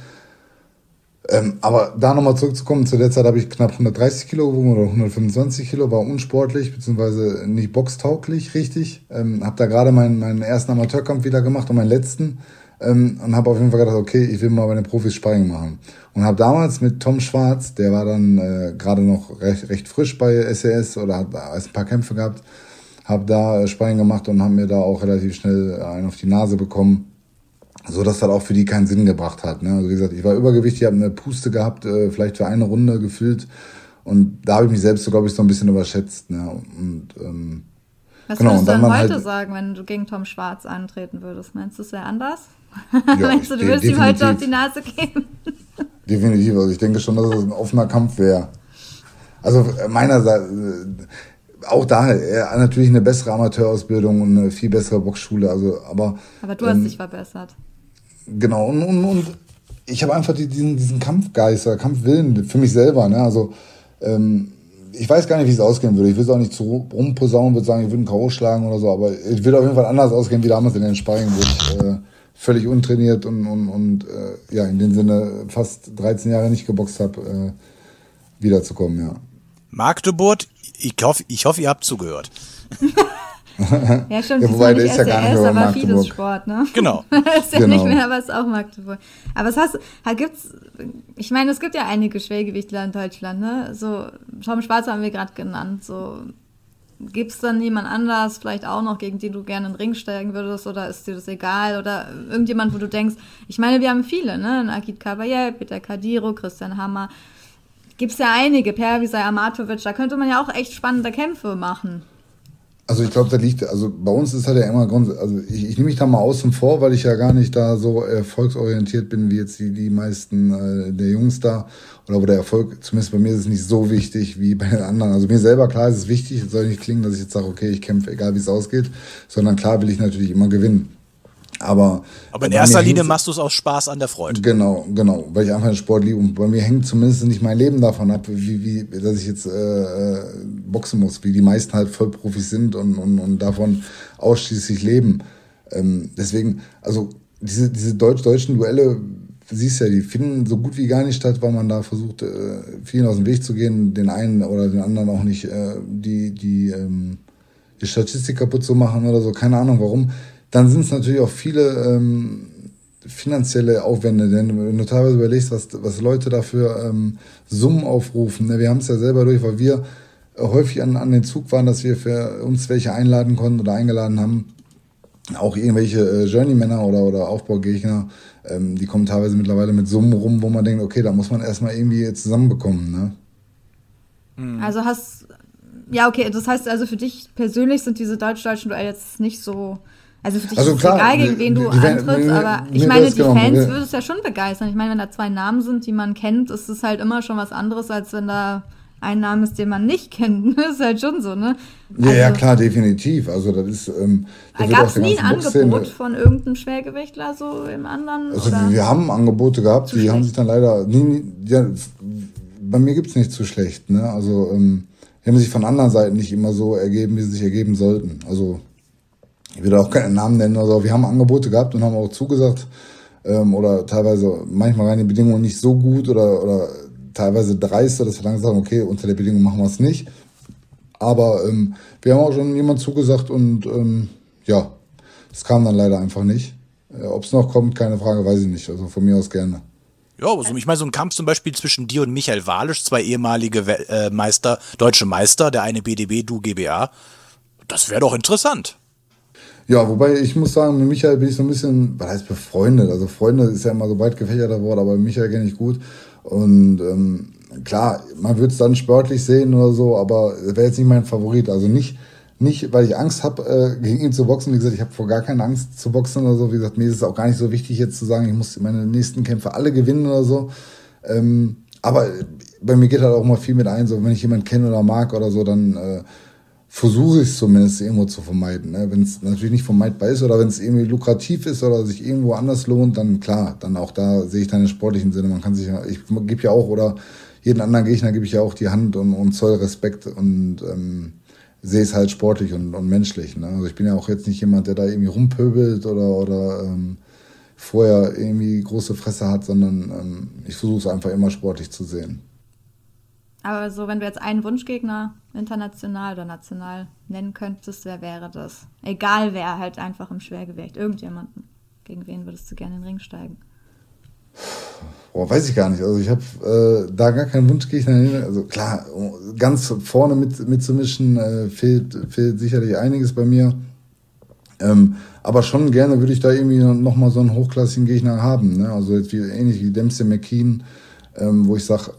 Ähm, aber da nochmal zurückzukommen, zu der Zeit habe ich knapp 130 Kilo gewogen oder 125 Kilo, war unsportlich, beziehungsweise nicht boxtauglich, richtig. Ähm, habe da gerade meinen, meinen ersten Amateurkampf wieder gemacht und meinen letzten ähm, und habe auf jeden Fall gedacht, okay, ich will mal bei den Profis Sparring machen. Und habe damals mit Tom Schwarz, der war dann äh, gerade noch recht, recht frisch bei SES oder hat erst ein paar Kämpfe gehabt, habe da äh, Sparring gemacht und haben mir da auch relativ schnell einen auf die Nase bekommen, so dass das auch für die keinen Sinn gebracht hat. Ne? Also wie gesagt, ich war übergewichtig, habe eine Puste gehabt, äh, vielleicht für eine Runde gefühlt und da habe ich mich selbst so, glaube ich, so ein bisschen überschätzt. Ne? Und ähm, Was genau, würdest du denn heute halt sagen, wenn du gegen Tom Schwarz antreten würdest? Meinst du, es wäre anders? Ja, Meinst du, du würdest ihm heute auf die Nase geben? definitiv. Also ich denke schon, dass es ein offener Kampf wäre. Also äh, meinerseits, äh, auch da er natürlich eine bessere Amateurausbildung und eine viel bessere Boxschule. Also, aber, aber du hast ähm, dich verbessert. Genau, und, und, und ich habe einfach diesen, diesen Kampfgeist oder Kampfwillen für mich selber. Ne? Also ähm, ich weiß gar nicht, wie es ausgehen würde. Ich will es auch nicht zu rumposaunen, würde sagen, ich würde einen K.O. schlagen oder so, aber es wird auf jeden Fall anders ausgehen wie damals in den Sparring, wo ich äh, völlig untrainiert und, und, und äh, ja, in dem Sinne fast 13 Jahre nicht geboxt habe, äh, wiederzukommen, ja. Magdeburg, ich hoffe, ich hoffe, ihr habt zugehört. ja, schon. Ja, wobei, der ist ja gar nicht mehr aber vieles Sport, ne? Genau. ist ja genau. nicht mehr, aber es ist auch Magdeburg. Aber es hast, halt gibt's, ich meine, es gibt ja einige Schwergewichtler in Deutschland, ne? So, Tom Schwarz haben wir gerade genannt, so. Gibt es dann jemand anders, vielleicht auch noch, gegen den du gerne in den Ring steigen würdest, oder ist dir das egal? Oder irgendjemand, wo du denkst, ich meine, wir haben viele, ne? Akit Kabayel, Peter Kadiro, Christian Hammer. Gibt es ja einige, Pervisai Amatovic, da könnte man ja auch echt spannende Kämpfe machen. Also ich glaube, da liegt, also bei uns ist halt ja immer Grund, also ich, ich nehme mich da mal außen vor, weil ich ja gar nicht da so erfolgsorientiert bin wie jetzt die, die meisten äh, der Jungs da. Oder wo der Erfolg, zumindest bei mir ist es nicht so wichtig wie bei den anderen. Also mir selber klar ist es wichtig, es soll nicht klingen, dass ich jetzt sage, okay, ich kämpfe, egal wie es ausgeht, sondern klar will ich natürlich immer gewinnen. Aber, aber in erster Linie machst du es aus Spaß an der Freude. Genau, genau, weil ich einfach den Sport liebe. Und bei mir hängt zumindest nicht mein Leben davon ab, wie, wie dass ich jetzt äh, äh, boxen muss, wie die meisten halt Vollprofis sind und, und, und davon ausschließlich leben. Ähm, deswegen, also diese, diese deutsch-deutschen Duelle, siehst ja, die finden so gut wie gar nicht statt, weil man da versucht, äh, vielen aus dem Weg zu gehen, den einen oder den anderen auch nicht äh, die, die, ähm, die Statistik kaputt zu machen oder so, keine Ahnung warum dann sind es natürlich auch viele ähm, finanzielle Aufwände, denn wenn du teilweise überlegst, was, was Leute dafür ähm, Summen aufrufen, ne? wir haben es ja selber durch, weil wir häufig an, an den Zug waren, dass wir für uns welche einladen konnten oder eingeladen haben, auch irgendwelche äh, Journeymänner oder, oder Aufbaugegner, ähm, die kommen teilweise mittlerweile mit Summen rum, wo man denkt, okay, da muss man erstmal irgendwie zusammenbekommen. Ne? Mhm. Also hast, ja, okay, das heißt also für dich persönlich sind diese deutsch-deutschen Duelle jetzt nicht so also für dich also ist klar, egal, gegen wen du antrittst, aber ich meine, die genau, Fans würde es ja schon begeistern. Ich meine, wenn da zwei Namen sind, die man kennt, ist es halt immer schon was anderes, als wenn da ein Name ist, den man nicht kennt. Das ist halt schon so, ne? Also, ja, ja, klar, definitiv. Also das ist. Ähm, Gab es nie ein Angebot von irgendeinem Schwergewichtler so im anderen? Also oder? wir haben Angebote gehabt, zu die schlecht. haben sich dann leider. Nie, nie, ja, bei mir gibt es nicht zu schlecht, ne? Also ähm, die haben sich von anderen Seiten nicht immer so ergeben, wie sie sich ergeben sollten. Also ich will auch keinen Namen nennen oder. Wir haben Angebote gehabt und haben auch zugesagt. Ähm, oder teilweise, manchmal waren die Bedingungen nicht so gut oder, oder teilweise dreister, dass wir dann haben, okay, unter der Bedingung machen wir es nicht. Aber ähm, wir haben auch schon jemand zugesagt und ähm, ja, es kam dann leider einfach nicht. Äh, Ob es noch kommt, keine Frage, weiß ich nicht. Also von mir aus gerne. Ja, also ich meine, so ein Kampf zum Beispiel zwischen dir und Michael Walisch, zwei ehemalige äh, Meister, deutsche Meister, der eine BDB, du GBA, das wäre doch interessant. Ja, wobei ich muss sagen, mit Michael bin ich so ein bisschen, was heißt befreundet? Also Freunde ist ja immer so weit gefächerter Wort, aber Michael kenne ich gut. Und ähm, klar, man würde es dann sportlich sehen oder so, aber wäre jetzt nicht mein Favorit. Also nicht, nicht weil ich Angst habe, äh, gegen ihn zu boxen. Wie gesagt, ich habe vor gar keine Angst zu boxen oder so. Wie gesagt, mir ist es auch gar nicht so wichtig, jetzt zu sagen, ich muss meine nächsten Kämpfe alle gewinnen oder so. Ähm, aber bei mir geht halt auch mal viel mit ein, so wenn ich jemanden kenne oder mag oder so, dann äh, versuche ich es zumindest irgendwo zu vermeiden. Ne? Wenn es natürlich nicht vermeidbar ist oder wenn es irgendwie lukrativ ist oder sich irgendwo anders lohnt, dann klar, dann auch da sehe ich den sportlichen Sinne. Man kann sich ja, ich gebe ja auch oder jeden anderen Gegner gebe ich ja auch die Hand und, und Zoll Respekt und ähm, sehe es halt sportlich und, und menschlich. Ne? Also ich bin ja auch jetzt nicht jemand, der da irgendwie rumpöbelt oder, oder ähm, vorher irgendwie große Fresse hat, sondern ähm, ich versuche es einfach immer sportlich zu sehen. Aber so, wenn du jetzt einen Wunschgegner international oder national nennen könntest, wer wäre das? Egal wer, halt einfach im Schwergewicht. Irgendjemanden. Gegen wen würdest du gerne in den Ring steigen? Boah, weiß ich gar nicht. Also ich habe äh, da gar keinen Wunschgegner. Also klar, ganz vorne mit, mitzumischen äh, fehlt, fehlt sicherlich einiges bei mir. Ähm, aber schon gerne würde ich da irgendwie nochmal so einen hochklassigen Gegner haben. Ne? Also jetzt wie, ähnlich wie Dempsey McKean, ähm, wo ich sage,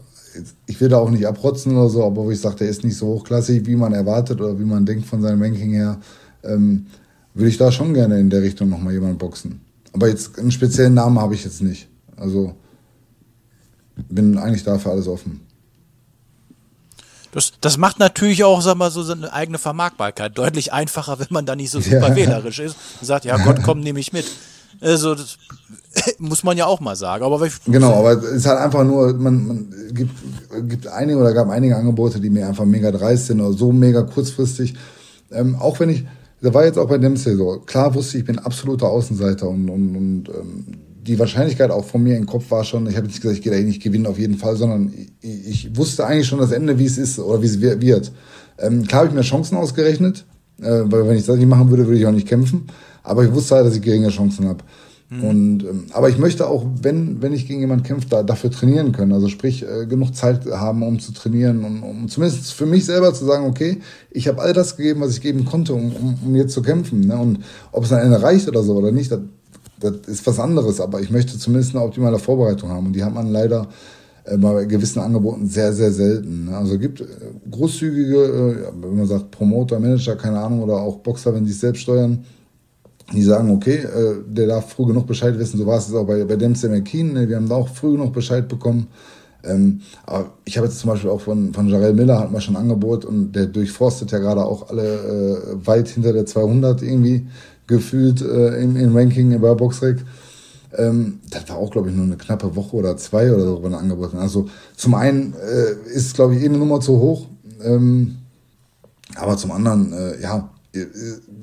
ich will da auch nicht abrotzen oder so, aber wo ich sage, der ist nicht so hochklassig, wie man erwartet oder wie man denkt von seinem Ranking her, ähm, würde ich da schon gerne in der Richtung nochmal jemanden boxen. Aber jetzt einen speziellen Namen habe ich jetzt nicht. Also bin eigentlich da für alles offen. Das, das macht natürlich auch, sag mal, so seine eigene Vermarktbarkeit deutlich einfacher, wenn man da nicht so super ja. wählerisch ist und sagt, ja Gott, komm, nehme ich mit. Also das muss man ja auch mal sagen. Aber genau, aber es ist halt einfach nur, man, man gibt, gibt einige oder gab einige Angebote, die mir einfach mega dreist sind oder so mega kurzfristig. Ähm, auch wenn ich, da war jetzt auch bei Dempsey so, klar wusste ich, ich bin absoluter Außenseiter und, und, und ähm, die Wahrscheinlichkeit auch von mir im Kopf war schon, ich habe nicht gesagt, ich gehe da nicht gewinnen auf jeden Fall, sondern ich, ich wusste eigentlich schon das Ende, wie es ist oder wie es wird. Ähm, klar habe ich mir Chancen ausgerechnet, äh, weil wenn ich das nicht machen würde, würde ich auch nicht kämpfen. Aber ich wusste halt, dass ich geringe Chancen habe. Mhm. Und ähm, aber ich möchte auch, wenn wenn ich gegen jemanden kämpfe, da, dafür trainieren können. Also sprich äh, genug Zeit haben, um zu trainieren und um zumindest für mich selber zu sagen, okay, ich habe all das gegeben, was ich geben konnte, um, um, um jetzt zu kämpfen. Ne? Und ob es am Ende reicht oder so oder nicht, das, ist was anderes. Aber ich möchte zumindest eine optimale Vorbereitung haben. Und die hat man leider äh, bei gewissen Angeboten sehr, sehr selten. Ne? Also es gibt äh, großzügige, wenn man sagt Promoter, Manager, keine Ahnung, oder auch Boxer, wenn die es selbst steuern, die sagen, okay, äh, der darf früh genug Bescheid wissen. So war es auch bei, bei Dempsey McKean. Ne? Wir haben da auch früh genug Bescheid bekommen. Ähm, aber ich habe jetzt zum Beispiel auch von, von Jarell Miller hat man schon Angebot und der durchforstet ja gerade auch alle äh, weit hinter der 200 irgendwie gefühlt äh, im, im Ranking bei Boxrec. Ähm, das war auch, glaube ich, nur eine knappe Woche oder zwei oder so, wenn angeboten. Also zum einen äh, ist, glaube ich, eh eine Nummer zu hoch. Ähm, aber zum anderen, äh, ja,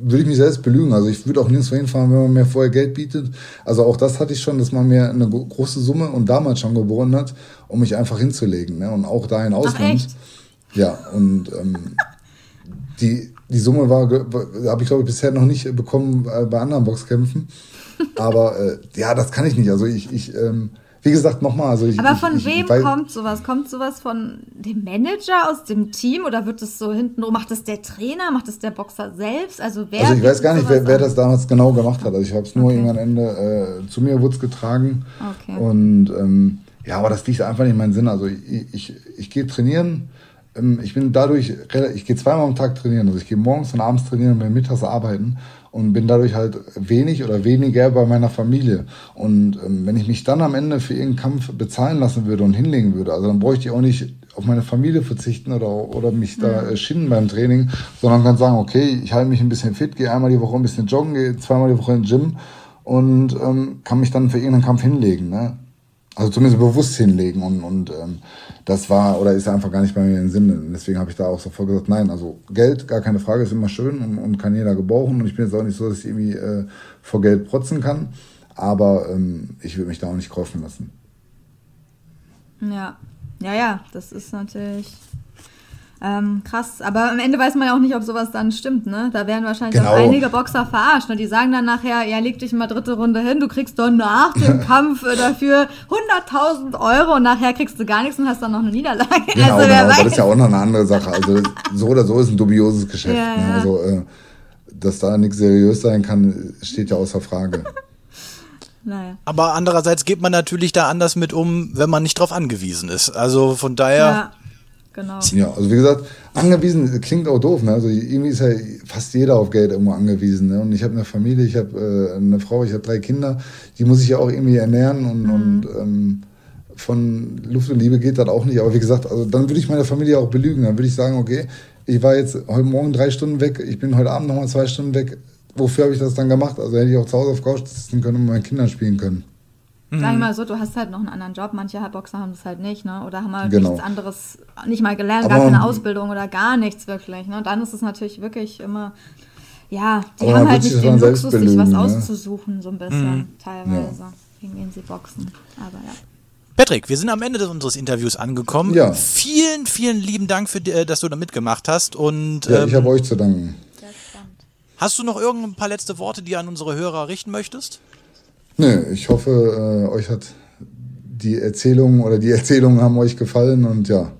würde ich mich selbst belügen. Also ich würde auch nirgendwo hinfahren, wenn man mir vorher Geld bietet. Also auch das hatte ich schon, dass man mir eine große Summe und damals schon geboren hat, um mich einfach hinzulegen. Ne? Und auch da in Ausland. Ja, und ähm, die, die Summe war, habe ich glaube ich bisher noch nicht bekommen äh, bei anderen Boxkämpfen. Aber äh, ja, das kann ich nicht. Also ich, ich ähm, wie gesagt, nochmal. Also ich, Aber von ich, wem ich, kommt sowas? Kommt sowas von dem Manager aus dem Team oder wird es so hinten, macht das der Trainer, macht das der Boxer selbst? Also wer Also ich weiß gar nicht, wer, wer, das damals genau gemacht hat. Also ich habe es nur okay. irgendwann Ende äh, zu mir wurde getragen. Okay. Und ähm, ja, aber das liegt einfach nicht in meinen Sinn. Also ich, ich, ich gehe trainieren. Ähm, ich bin dadurch, ich gehe zweimal am Tag trainieren. Also ich gehe morgens und abends trainieren und bin mittags arbeiten und bin dadurch halt wenig oder weniger bei meiner Familie. Und ähm, wenn ich mich dann am Ende für irgendeinen Kampf bezahlen lassen würde und hinlegen würde, also dann bräuchte ich auch nicht auf meine Familie verzichten oder, oder mich da äh, schinden beim Training, sondern kann sagen, okay, ich halte mich ein bisschen fit, gehe einmal die Woche ein bisschen joggen, gehe zweimal die Woche in den Gym und ähm, kann mich dann für irgendeinen Kampf hinlegen. Ne? Also zumindest bewusst hinlegen und, und ähm, das war oder ist einfach gar nicht bei mir im Sinne. Deswegen habe ich da auch sofort gesagt, nein, also Geld, gar keine Frage, ist immer schön und, und kann jeder gebrauchen. Und ich bin jetzt auch nicht so, dass ich irgendwie äh, vor Geld protzen kann. Aber ähm, ich würde mich da auch nicht kaufen lassen. Ja, ja, ja, das ist natürlich ähm, krass, aber am Ende weiß man ja auch nicht, ob sowas dann stimmt, ne? Da werden wahrscheinlich genau. auch einige Boxer verarscht. Ne? Die sagen dann nachher, ja, leg dich mal dritte Runde hin, du kriegst doch nach dem Kampf dafür 100.000 Euro und nachher kriegst du gar nichts und hast dann noch eine Niederlage. Genau, also, genau. das ist ja auch noch eine andere Sache. Also so oder so ist ein dubioses Geschäft. Ja, ne? Also, äh, dass da nichts seriös sein kann, steht ja außer Frage. Naja. Aber andererseits geht man natürlich da anders mit um, wenn man nicht drauf angewiesen ist. Also von daher. Ja genau. Ja, also wie gesagt, angewiesen klingt auch doof. Ne? Also irgendwie ist ja fast jeder auf Geld irgendwo angewiesen. Ne? Und ich habe eine Familie, ich habe äh, eine Frau, ich habe drei Kinder, die muss ich ja auch irgendwie ernähren und, mhm. und ähm, von Luft und Liebe geht das auch nicht. Aber wie gesagt, also dann würde ich meine Familie auch belügen. Dann würde ich sagen, okay, ich war jetzt heute Morgen drei Stunden weg, ich bin heute Abend nochmal zwei Stunden weg. Wofür habe ich das dann gemacht? Also hätte ich auch zu Hause auf Couch sitzen können und mit meinen Kindern spielen können. Mhm. Sag ich mal so, du hast halt noch einen anderen Job. Manche Boxer haben das halt nicht, ne? Oder haben halt genau. nichts anderes, nicht mal gelernt, aber, gar keine Ausbildung oder gar nichts wirklich. Ne? Und dann ist es natürlich wirklich immer, ja, die haben halt nicht den Luxus, sich was ne? auszusuchen, so ein bisschen, mhm. teilweise, ja. gegen wen sie boxen. Aber ja. Patrick, wir sind am Ende unseres Interviews angekommen. Ja. Vielen, vielen lieben Dank, für, äh, dass du da mitgemacht hast. Und, ja, ähm, ich habe euch zu danken. Hast du noch irgendein paar letzte Worte, die du an unsere Hörer richten möchtest? Nö, ich hoffe, äh, euch hat die Erzählungen oder die Erzählungen haben euch gefallen und ja,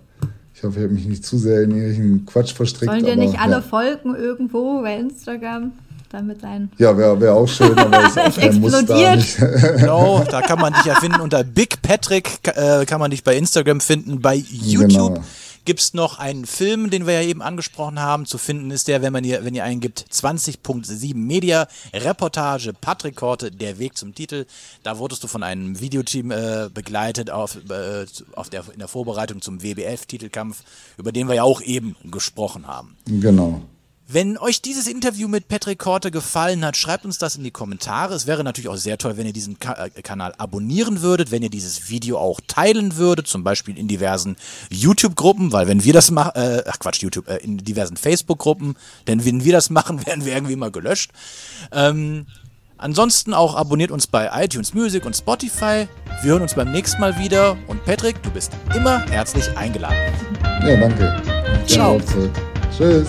ich hoffe, ich habe mich nicht zu sehr in irgendwelchen Quatsch verstrickt. Sollen dir nicht alle ja. folgen irgendwo bei Instagram? damit dein. Ja, wäre wär auch schön, aber ist auch kein Muster. Nicht. genau, da kann man dich ja finden unter Big Patrick, äh, kann man dich bei Instagram finden, bei YouTube. Genau gibt es noch einen Film, den wir ja eben angesprochen haben. Zu finden ist der, wenn man ihr, wenn ihr eingibt, 20.7 Media, Reportage, Patrick Korte, Der Weg zum Titel. Da wurdest du von einem Videoteam äh, begleitet auf, äh, auf der, in der Vorbereitung zum WBF-Titelkampf, über den wir ja auch eben gesprochen haben. Genau. Wenn euch dieses Interview mit Patrick Korte gefallen hat, schreibt uns das in die Kommentare. Es wäre natürlich auch sehr toll, wenn ihr diesen Ka äh, Kanal abonnieren würdet, wenn ihr dieses Video auch teilen würdet, zum Beispiel in diversen YouTube-Gruppen, weil wenn wir das machen, äh, ach Quatsch, YouTube, äh, in diversen Facebook-Gruppen, denn wenn wir das machen, werden wir irgendwie immer gelöscht. Ähm, ansonsten auch abonniert uns bei iTunes Music und Spotify. Wir hören uns beim nächsten Mal wieder und Patrick, du bist immer herzlich eingeladen. Ja, danke. Ciao. Tschüss.